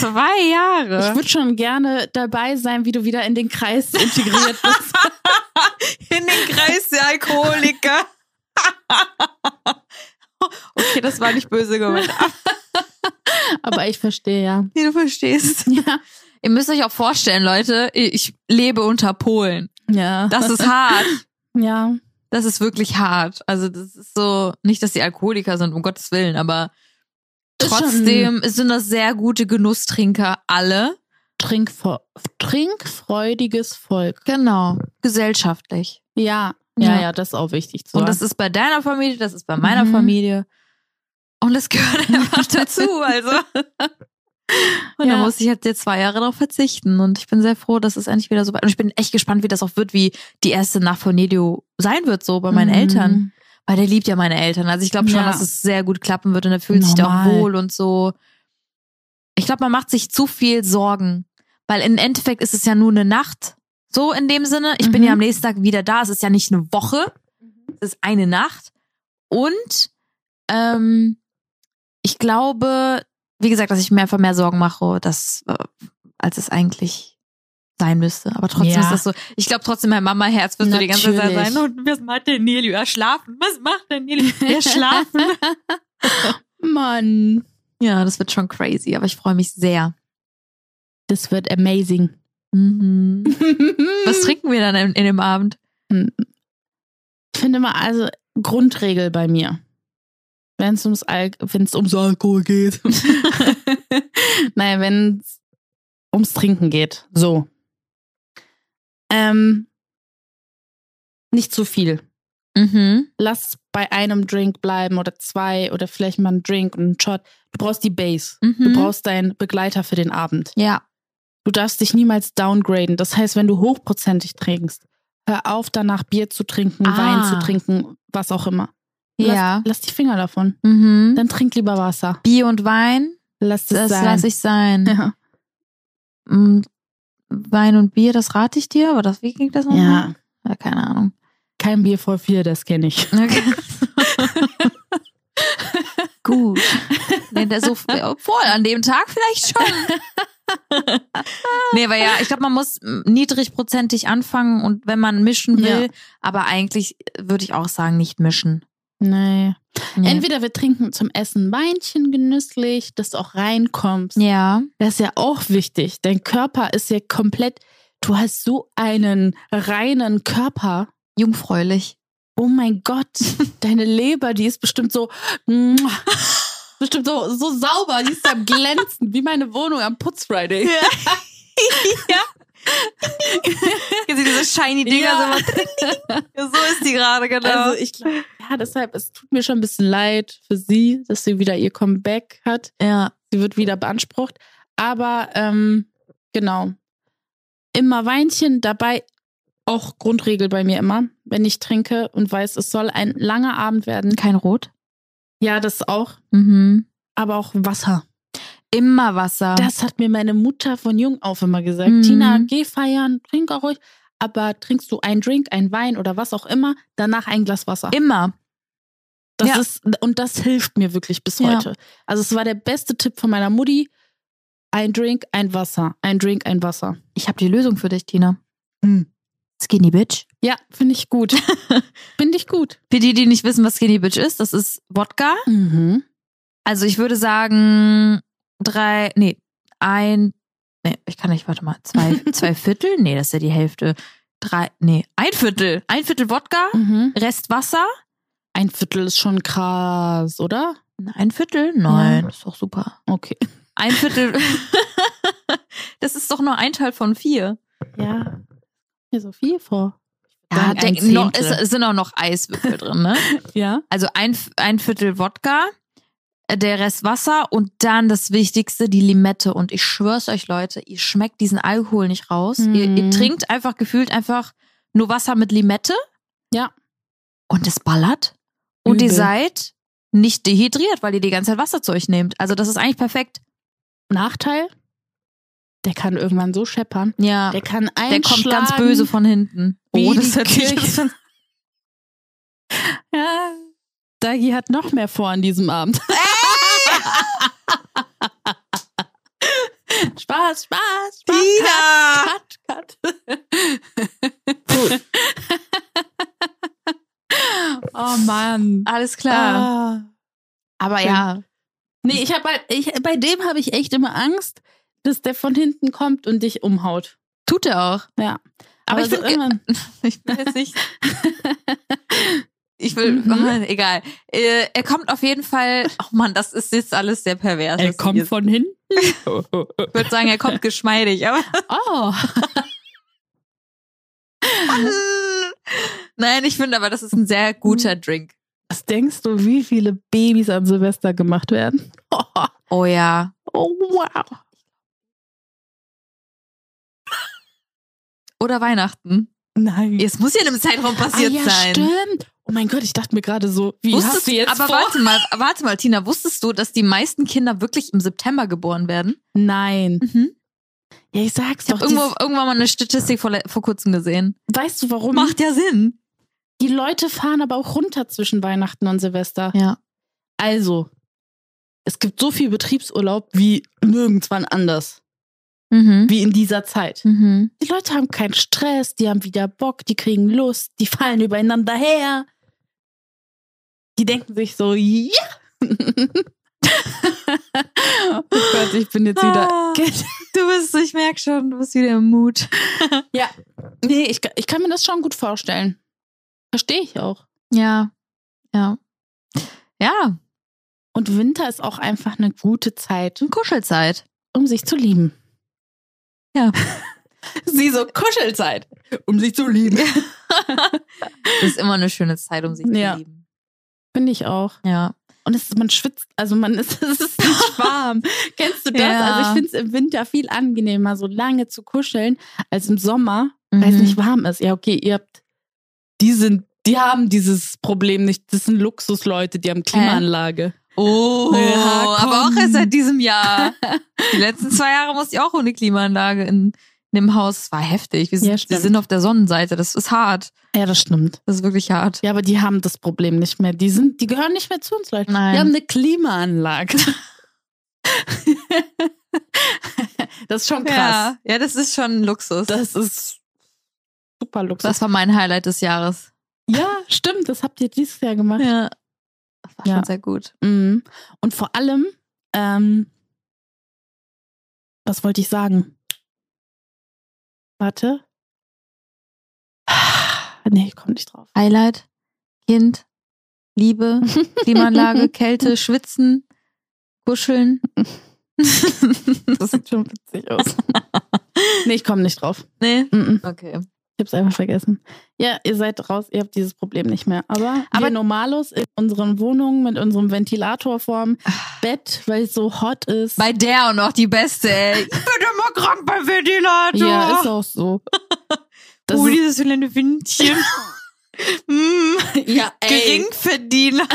Zwei Ich Jahre. würde schon gerne dabei sein, wie du wieder in den Kreis integriert bist. In den Kreis der Alkoholiker. okay, das war nicht böse gemeint. Aber ich verstehe ja. Wie du verstehst. Ja. Ihr müsst euch auch vorstellen, Leute, ich lebe unter Polen. Ja. Das ist hart. ja. Das ist wirklich hart. Also das ist so, nicht, dass die Alkoholiker sind, um Gottes Willen, aber trotzdem sind das sehr gute Genusstrinker alle. Trinkfre trinkfreudiges Volk. Genau. Gesellschaftlich. Ja. Ja, Ja. das ist auch wichtig zu Und sagen. das ist bei deiner Familie, das ist bei meiner Mhm. Familie. Und es gehört einfach dazu, also. Und da Ja. muss ich jetzt jetzt zwei Jahre darauf verzichten. Und ich bin sehr froh, dass es endlich wieder so weit. Und ich bin echt gespannt, wie das auch wird, wie die erste Nacht von Nelio sein wird, so bei meinen Mhm. Eltern. Weil der liebt ja meine Eltern. Also ich glaube schon, Ja. dass es sehr gut klappen wird und er fühlt sich da auch Normal. wohl und so. Ich glaube, man macht sich zu viel Sorgen. Weil im Endeffekt ist es ja nur eine Nacht. So in dem Sinne. Ich bin Mhm. ja am nächsten Tag wieder da. Es ist ja nicht eine Woche. Es ist eine Nacht. Und ähm, ich glaube, wie gesagt, dass ich mir einfach mehr Sorgen mache, dass, äh, als es eigentlich sein müsste. Aber trotzdem Ja. ist das so. Ich glaube trotzdem, mein Mama-Herz wird so die ganze Zeit sein. Und was macht der Nelly? Er schlafen. Was macht der Nelly? Er schlafen. Mann. ja, das wird schon crazy, aber ich freue mich sehr. Das wird amazing. Mhm. Was trinken wir dann in, in dem Abend? Ich finde mal, also Grundregel bei mir. Wenn es ums, Al wenn's ums Alkohol geht. naja, wenn es ums Trinken geht. So. Ähm, nicht zu viel. Mhm. Lass bei einem Drink bleiben oder zwei oder vielleicht mal einen Drink und einen Shot. Du brauchst die Base. Mhm. Du brauchst deinen Begleiter für den Abend. Ja. Du darfst dich niemals downgraden. Das heißt, wenn du hochprozentig trinkst, hör auf, danach Bier zu trinken, Ah. Wein zu trinken, was auch immer. Lass, Ja. lass die Finger davon. Mhm. Dann trink lieber Wasser. Bier und Wein, Lass es das sein. lasse ich sein. Ja. mm, Wein und Bier, das rate ich dir, aber das, wie ging das nochmal? Ja, ja. Keine Ahnung. kein Bier vor vier, das kenne ich. Okay. Gut. Nee, so, obwohl, an dem Tag vielleicht schon. nee, aber ja, ich glaube, man muss niedrigprozentig anfangen und wenn man mischen will, Ja. aber eigentlich würde ich auch sagen, nicht mischen. Nee. Nee. Entweder wir trinken zum Essen Weinchen genüsslich, dass du auch reinkommst. ja. Das ist ja auch wichtig. Dein Körper ist ja komplett, du hast so einen reinen Körper. Jungfräulich. Oh mein Gott, deine Leber, die ist bestimmt so, bestimmt so, so sauber, die ist am glänzen, wie meine Wohnung am Putzfriday. ja. Jetzt diese shiny Dinger Ja. so, ja, so ist die gerade, genau. Also ich glaube, ja, deshalb, es tut mir schon ein bisschen leid für sie, dass sie wieder ihr Comeback hat. ja. Sie wird wieder beansprucht. Aber ähm, genau. Immer Weinchen dabei. Auch Grundregel bei mir immer, wenn ich trinke und weiß, es soll ein langer Abend werden. Kein Rot. Ja, das auch. Mhm. Aber auch Wasser. Immer Wasser. Das hat mir meine Mutter von jung auf immer gesagt. Mhm. Tina, geh feiern, trink auch ruhig. Aber trinkst du einen Drink, einen Wein oder was auch immer, danach ein Glas Wasser. Immer. Das Ja. ist, und das hilft mir wirklich bis Ja. heute. Also es war der beste Tipp von meiner Mutti. Ein Drink, ein Wasser. Ein Drink, ein Wasser. Ich habe die Lösung für dich, Tina. Hm. Skinny Bitch. Ja, finde ich gut. finde ich gut. Für die, die nicht wissen, was Skinny Bitch ist, das ist Wodka. Mhm. Also ich würde sagen, drei, nee, ein, nee, ich kann nicht, warte mal, zwei, zwei Viertel? Nee, das ist ja die Hälfte. Drei, nee, ein Viertel. Ein Viertel Wodka, Mhm. Rest Wasser. Ein Viertel ist schon krass, oder? Ein Viertel? Nein, Ja. ist doch super. Okay. Ein Viertel. das ist doch nur ein Teil von vier. Ja. Mir so viel vor. Ja, ein denk, noch, es, es sind auch noch Eiswürfel drin, ne? Ja. Also ein, ein Viertel Wodka, äh, der Rest Wasser und dann das Wichtigste, die Limette. Und ich schwör's euch, Leute, ihr schmeckt diesen Alkohol nicht raus. Ihr, ihr Mhm. trinkt einfach gefühlt einfach nur Wasser mit Limette. Ja. Und es ballert. Und ihr seid nicht dehydriert, weil ihr die ganze Zeit Wasser zu euch nehmt. Also das ist eigentlich perfekt. Nachteil? Der kann irgendwann so scheppern. Ja. Der kann Der einschlagen. kommt ganz böse von hinten. Wie Oh, das jetzt an- Ja. Dagi hat noch mehr vor an diesem Abend. Spaß, Spaß, Spaß. Tina! Cut, cut, cut. oh Mann. Alles klar. Ah. Aber ja, Nee, ich habe halt, ich, bei dem habe ich echt immer Angst, dass der von hinten kommt und dich umhaut. tut er auch. Ja. Aber ich so irgendwann. Ich will jetzt nicht. Ich will, Mhm. egal. Äh, er kommt auf jeden Fall. Oh Mann, das ist jetzt alles sehr pervers. er kommt ich von hinten. Ich würde sagen, er kommt geschmeidig, aber. Oh. Nein, ich finde aber, das ist ein sehr guter Drink. Was denkst du, wie viele Babys an Silvester gemacht werden? Oh ja. Oh, wow. Oder Weihnachten. Nein. Es muss ja in einem Zeitraum passiert ah, ja, sein. stimmt. Oh mein Gott, ich dachte mir gerade so, wie hast Wusstest, du jetzt aber vor? warte mal, warte mal, Tina, wusstest du, dass die meisten Kinder wirklich im September geboren werden? Nein. Mhm. Ja, ich sag's Ich habe doch. irgendwo, irgendwann mal eine Statistik vor, vor kurzem gesehen. weißt du warum? Macht ja Sinn. Die Leute fahren aber auch runter zwischen Weihnachten und Silvester. Ja. Also, es gibt so viel Betriebsurlaub wie nirgendwann anders. Mhm. Wie in dieser Zeit. Mhm. Die Leute haben keinen Stress, die haben wieder Bock, die kriegen Lust, die fallen übereinander her. Die denken sich so, ja. oh Gott, ich bin jetzt wieder. Ah, du bist, ich merke schon, du bist wieder im Mut. Nee, ich, ich kann mir das schon gut vorstellen. Verstehe ich auch. Ja. Ja. Ja, Und Winter ist auch einfach eine gute Zeit, und Kuschelzeit. um sich zu lieben. Ja. Sie so Kuschelzeit, um sich zu lieben. Das ist immer eine schöne Zeit, um sich Ja. zu lieben. Finde ich auch. Ja. Und es, man schwitzt, also man ist, es ist nicht warm. Kennst du das? Ja. Also ich finde es im Winter viel angenehmer, so lange zu kuscheln, als im Sommer, Mhm. weil es nicht warm ist. Ja, okay, ihr habt, die sind, die haben dieses Problem nicht. Das sind Luxusleute, die haben Klimaanlage. Oh, Ja, aber auch erst seit diesem Jahr. Die letzten zwei Jahre musste ich auch ohne Klimaanlage in, in dem Haus. Es war heftig. Wir, sind- Ja, wir sind auf der Sonnenseite. Das ist hart. Ja, das stimmt. Das ist wirklich hart. Ja, aber die haben das Problem nicht mehr. Die sind, die gehören nicht mehr zu uns, Leute. Nein. Die haben eine Klimaanlage. das ist schon krass. Ja, ja, das ist schon ein Luxus. Das ist super Luxus. das war mein Highlight des Jahres. ja, stimmt. Das habt ihr dieses Jahr gemacht. Ja. War Ja. schon sehr gut. Mhm. Und vor allem, ähm, was wollte ich sagen? Warte. Nee, ich komme nicht drauf. Highlight, Kind, Liebe, Klimaanlage, Kälte, Schwitzen, Kuscheln. Das sieht schon witzig aus. Nee, ich komme nicht drauf. nee. Mhm. Okay. Ich hab's einfach vergessen. Ja, ihr seid raus, ihr habt dieses Problem nicht mehr. Aber, Aber- Normalos in unseren Wohnungen mit unserem Ventilator vorm Bett, weil es so hot ist. Bei der und noch die beste, ey. Ich bin immer krank beim Ventilator. ja, ist auch so. Das oh, dieses kleine Windchen. mm, ja, ey, Geringverdiener.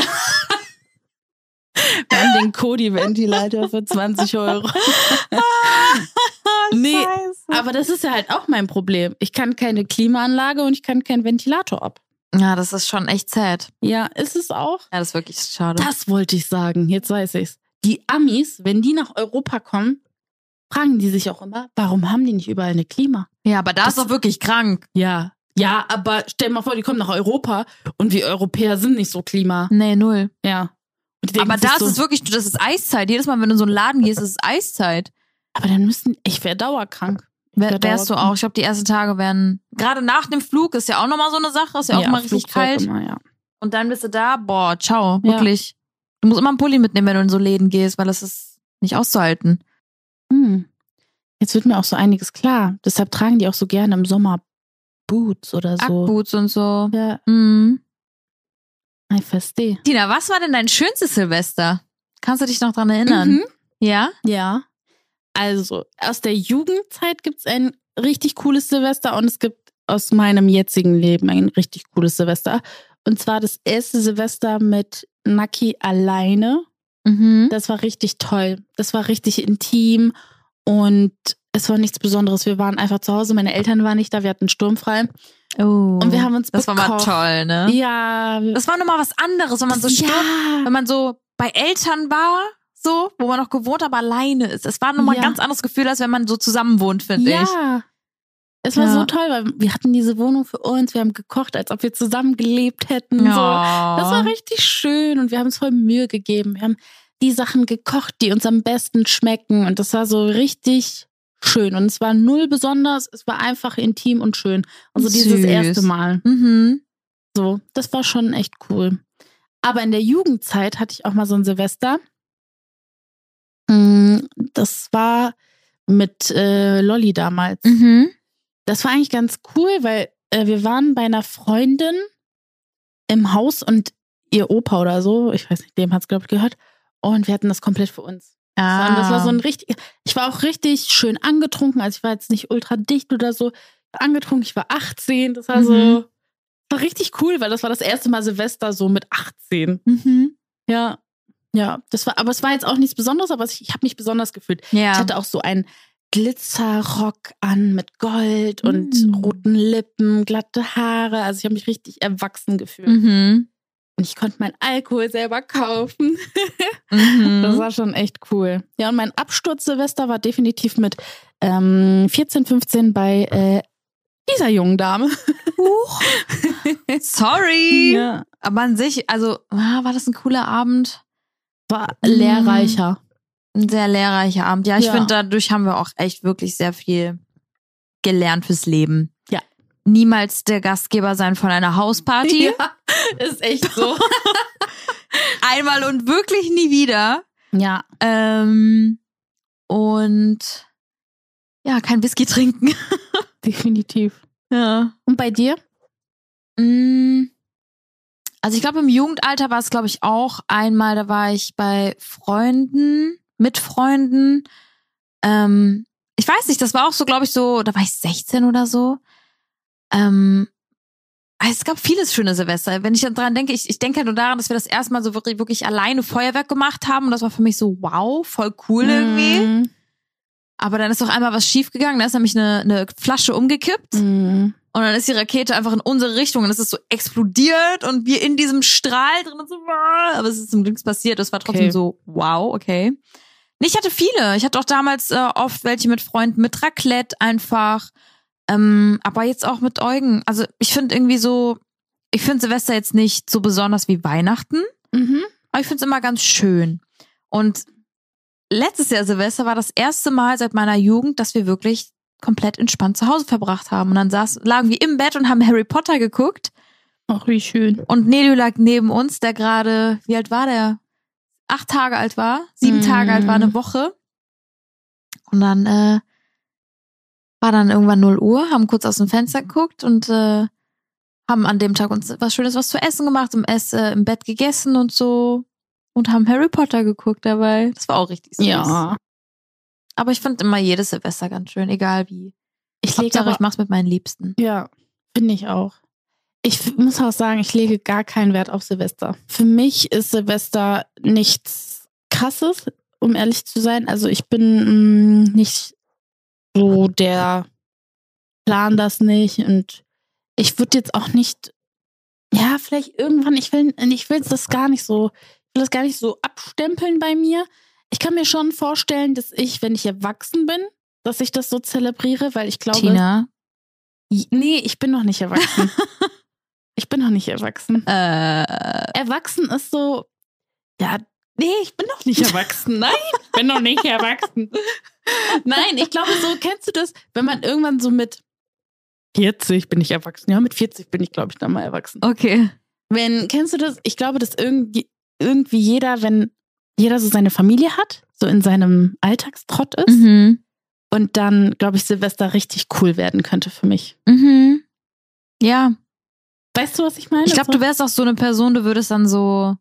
wir haben den Kodi-Ventilator für 20 Euro. Nee, Scheiße. Aber das ist ja halt auch mein Problem. Ich kann keine Klimaanlage und ich kann keinen Ventilator ab. Ja, das ist schon echt sad. Ja, ist es auch? Ja, das ist wirklich schade. Das wollte ich sagen. Jetzt weiß ich's. Die Amis, wenn die nach Europa kommen, fragen die sich auch immer, warum haben die nicht überall eine Klima? ja, aber da Das- ist doch wirklich krank. Ja. Ja, aber stell mal vor, die kommen nach Europa und wir Europäer sind nicht so Klima. Nee, null. Ja. Aber da ist so, es wirklich, das ist Eiszeit. Jedes Mal, wenn du in so einen Laden gehst, ist es Eiszeit. Aber dann müssen, ich wäre dauerkrank. Ich Wär, wär wärst du dauerkrank. auch. Ich glaube, die ersten Tage werden. Gerade nach dem Flug ist ja auch nochmal so eine Sache. Ist ja auch immer richtig Flugzeug kalt. Immer, ja. Und dann bist du da, boah, ciao, Ja. wirklich. Du musst immer einen Pulli mitnehmen, wenn du in so Läden gehst, weil das ist nicht auszuhalten. Hm. Jetzt wird mir auch so einiges klar. Deshalb tragen die auch so gerne im Sommer Boots oder so. Ackboots und so. Ja, Mhm. ich verstehe. Tina, was war denn dein schönstes Silvester? Kannst du dich noch dran erinnern? Mhm. Ja? Ja. Also, aus der Jugendzeit gibt's ein richtig cooles Silvester und es gibt aus meinem jetzigen Leben ein richtig cooles Silvester. Und zwar das erste Silvester mit Naki alleine. Mhm. Das war richtig toll. Das war richtig intim und es war nichts Besonderes. Wir waren einfach zu Hause. Meine Eltern waren nicht da. Wir hatten sturmfrei. Oh. Und wir haben uns Das war mal bekocht. toll, ne? Ja. Das war nochmal was anderes, wenn man so ja. wenn man so bei Eltern war, so, wo man noch gewohnt, aber alleine ist. Es war nochmal Ja. ein ganz anderes Gefühl, als wenn man so zusammen wohnt, finde ich. Ja. Es war Ja. so toll, weil wir hatten diese Wohnung für uns, wir haben gekocht, als ob wir zusammen gelebt hätten. So. Das war richtig schön und wir haben uns voll Mühe gegeben. Wir haben die Sachen gekocht, die uns am besten schmecken und das war so richtig schön und es war null besonders, es war einfach intim und schön. Also dieses Süß. erste Mal. Mhm. So, das war schon echt cool. Aber in der Jugendzeit hatte ich auch mal so ein Silvester. Mm, Das war mit äh, Lolli damals. Mhm. Das war eigentlich ganz cool, weil äh, wir waren bei einer Freundin im Haus und ihr Opa oder so, ich weiß nicht, dem hat's glaube ich gehört, und wir hatten das komplett für uns. Ah. Und das war so ein richtig, ich war auch richtig schön angetrunken, also ich war jetzt nicht ultra dicht oder so, angetrunken, ich war 18, das war so, Mhm. war richtig cool, weil das war das erste Mal Silvester so mit 18. Mhm. Ja, ja, das war, aber es war jetzt auch nichts Besonderes, aber ich, ich habe mich besonders gefühlt. Ja. Ich hatte auch so einen Glitzerrock an mit Gold und Mm. roten Lippen, glatte Haare. Also ich habe mich richtig erwachsen gefühlt. Mhm. Und ich konnte meinen Alkohol selber kaufen. Mhm. Das war schon echt cool. Ja, und mein Absturz Silvester war definitiv mit ähm, 14, 15 bei äh, dieser jungen Dame. Huch. Sorry. Ja. Aber an sich, also, war das ein cooler Abend? War lehrreicher. Ein sehr lehrreicher Abend. Ja, ich Ja. finde, dadurch haben wir auch echt wirklich sehr viel gelernt fürs Leben. Ja. Niemals der Gastgeber sein von einer Hausparty. Ja, ist echt so. Einmal und wirklich nie wieder. ja. Ähm, und ja, kein Whisky trinken. definitiv. Ja. Und bei dir? Mm, Also ich glaube, im Jugendalter war es, glaube ich, auch einmal, da war ich bei Freunden, mit Freunden. Ähm, ich weiß nicht, das war auch so, glaube ich, so, da war ich 16 oder so. Ähm, es gab vieles schöne Silvester. Wenn ich daran denke, ich, ich denke nur daran, dass wir das erste Mal so wirklich, wirklich alleine Feuerwerk gemacht haben. Und das war für mich so, wow, voll cool irgendwie. Mhm. Aber dann ist doch einmal was schiefgegangen. Da ist nämlich eine, eine Flasche umgekippt. Mhm. Und dann ist die Rakete einfach in unsere Richtung und es ist so explodiert und wir in diesem Strahl drin und so, aber es ist zum Glück passiert. Es war trotzdem Okay. so, wow, okay. Ich hatte viele. Ich hatte auch damals äh, oft welche mit Freunden, mit Raclette einfach. Ähm, aber jetzt auch mit Eugen. Also ich finde irgendwie so, ich finde Silvester jetzt nicht so besonders wie Weihnachten, Mhm. aber ich finde es immer ganz schön. Und letztes Jahr Silvester war das erste Mal seit meiner Jugend, dass wir wirklich komplett entspannt zu Hause verbracht haben. Und dann saß, lagen wir im Bett und haben Harry Potter geguckt. Ach, wie schön. Und Nelio lag neben uns, der gerade, wie alt war der? Acht Tage alt war, sieben Mm. Tage alt war, eine Woche. Und dann äh, war dann irgendwann 0 Uhr, haben kurz aus dem Fenster geguckt und äh, haben an dem Tag uns was Schönes was zu essen gemacht, im, Ess, äh, im Bett gegessen und so. Und haben Harry Potter geguckt dabei. Das war auch richtig süß. Ja. Aber ich fand immer jedes Silvester ganz schön, egal wie. Ich lege aber, ich mach's mit meinen Liebsten. ja, finde ich auch. Ich muss auch sagen, ich lege gar keinen Wert auf Silvester. Für mich ist Silvester nichts Krasses, um ehrlich zu sein. Also ich bin mh, nicht so der plan das nicht und ich würde jetzt auch nicht, ja, vielleicht irgendwann, ich will, ich will das gar nicht so, ich will das gar nicht so abstempeln bei mir. Ich kann mir schon vorstellen, dass ich, wenn ich erwachsen bin, dass ich das so zelebriere, weil ich glaube, Tina. Nee, ich bin noch nicht erwachsen. ich bin noch nicht erwachsen. Äh, Erwachsen ist so, ja, nee, ich bin noch nicht erwachsen. Nein, ich bin noch nicht erwachsen. Nein, ich glaube, so kennst du das, wenn man irgendwann so mit 40 bin ich erwachsen. Ja, mit 40 bin ich, glaube ich, dann mal erwachsen. okay. Wenn, kennst du das? Ich glaube, dass irgendwie, irgendwie jeder, wenn jeder so seine Familie hat, so in seinem Alltagstrott ist Mhm. und dann, glaube ich, Silvester richtig cool werden könnte für mich. Mhm. Ja. Weißt du, was ich meine? Ich glaube, du wärst auch so eine Person, du würdest dann so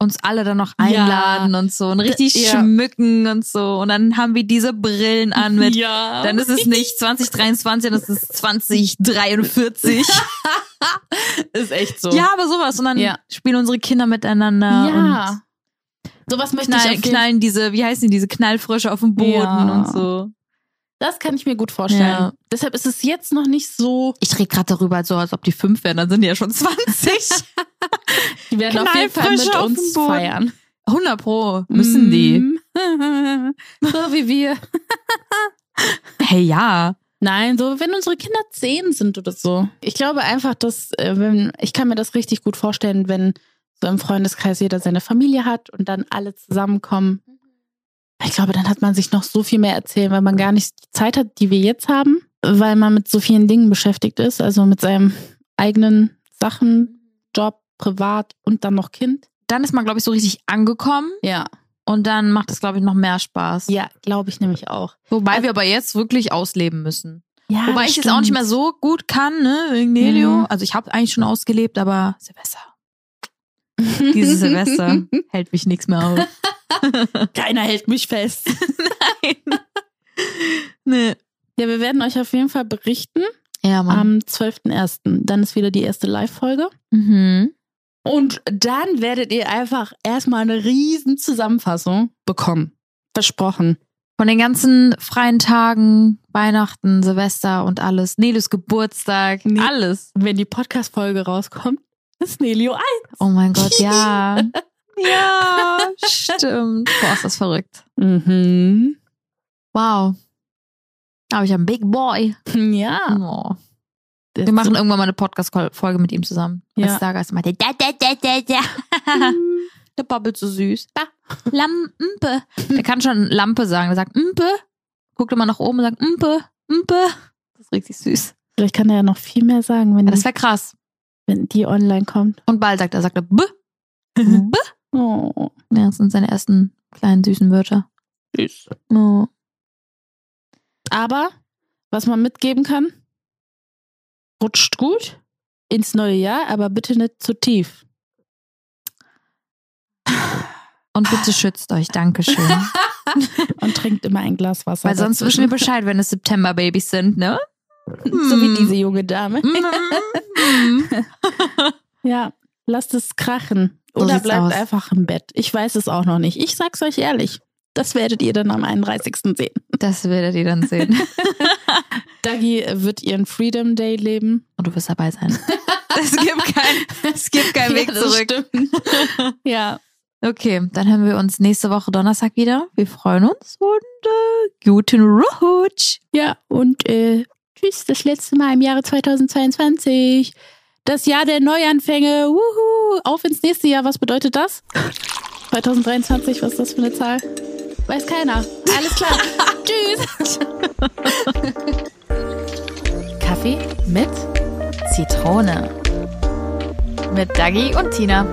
uns alle dann noch Ja. einladen und so und richtig ja. schmücken und so. Und dann haben wir diese Brillen an mit. ja. Dann ist es nicht 2023, dann ist es 2043. ist echt so. Ja, aber sowas. Und dann Ja. spielen unsere Kinder miteinander ja. Sowas möchte ich knall, jeden- knallen diese, wie heißen die, diese Knallfrösche auf dem Boden Ja. und so. Das kann ich mir gut vorstellen. Ja. Deshalb ist es jetzt noch nicht so. Ich rede gerade darüber, so als ob die fünf wären, dann sind die ja schon 20. Die werden auf jeden Fall mit uns feiern. 100 pro müssen die. Mm. so wie wir. Hey, ja. Nein, so wenn unsere Kinder zehn sind oder so. Ich glaube einfach, dass äh, wenn ich kann mir das richtig gut vorstellen, wenn so im Freundeskreis jeder seine Familie hat und dann alle zusammenkommen. Ich glaube, dann hat man sich noch so viel mehr erzählen, weil man gar nicht die Zeit hat, die wir jetzt haben, weil man mit so vielen Dingen beschäftigt ist, also mit seinem eigenen Sachen, Job, privat und dann noch Kind. Dann ist man, glaube ich, so richtig angekommen Ja. und dann macht es, glaube ich, noch mehr Spaß. Ja, glaube ich nämlich auch. Wobei Also- wir aber jetzt wirklich ausleben müssen. Ja, Wobei ich es auch nicht mehr so gut kann, ne, wegen Nelio. Mhm. Also ich habe eigentlich schon ausgelebt, aber Silvester. Dieses Silvester hält mich nichts mehr auf. Keiner hält mich fest. Nein. nee. Ja, wir werden euch auf jeden Fall berichten Ja, Mann. am 12.01. Dann ist wieder die erste Live-Folge. mhm. Und dann werdet ihr einfach erstmal eine riesen Zusammenfassung bekommen. Versprochen. Von den ganzen freien Tagen, Weihnachten, Silvester und alles. Nelios Geburtstag, Nee. alles. Wenn die Podcast-Folge rauskommt, ist Nelio ein. Oh mein Gott, ja. ja, stimmt. Boah, ist das verrückt. Mhm. Wow. Aber ich habe einen Big Boy. Ja. Oh. Wir machen irgendwann mal eine Podcast-Folge mit ihm zusammen. Ja. Als Stargast meinte, da, da, da, da, da. Der babbelt so süß. Da. Lampe. Der kann schon Lampe sagen. Der sagt Mpe. Guckt immer nach oben und sagt Mpe, Mpe. Das ist richtig süß. Vielleicht kann er ja noch viel mehr sagen, wenn, Ja, das wäre krass. Wenn die online kommt. Und bald sagt er, sagt er B. B. Oh, Ja, das sind seine ersten kleinen süßen Wörter. süß. Oh. Aber, was man mitgeben kann, rutscht gut ins neue Jahr, aber bitte nicht zu tief. Und bitte schützt euch. Dankeschön. Und trinkt immer ein Glas Wasser. Weil sonst wissen wir. Bescheid, wenn es September-Babys sind, ne? So wie diese junge Dame. Mm. Ja, lasst es krachen. So Oder sieht's bleibt aus. einfach im Bett. Ich weiß es auch noch nicht. Ich sag's euch ehrlich. Das werdet ihr dann am 31. sehen. Das werdet ihr dann sehen. Dagi wird ihren Freedom Day leben. Und du wirst dabei sein. Es gibt kein, es gibt keinen Weg Ja, das zurück. stimmt. ja. Okay, dann hören wir uns nächste Woche Donnerstag wieder. Wir freuen uns und äh, guten Rutsch. Ja, und äh, tschüss, das letzte Mal im Jahre 2022. Das Jahr der Neuanfänge. Wuhu. Auf ins nächste Jahr. Was bedeutet das? 2023, was ist das für eine Zahl? Weiß keiner. Alles klar. tschüss. Kaffee mit Zitrone. Mit Dagi und Tina.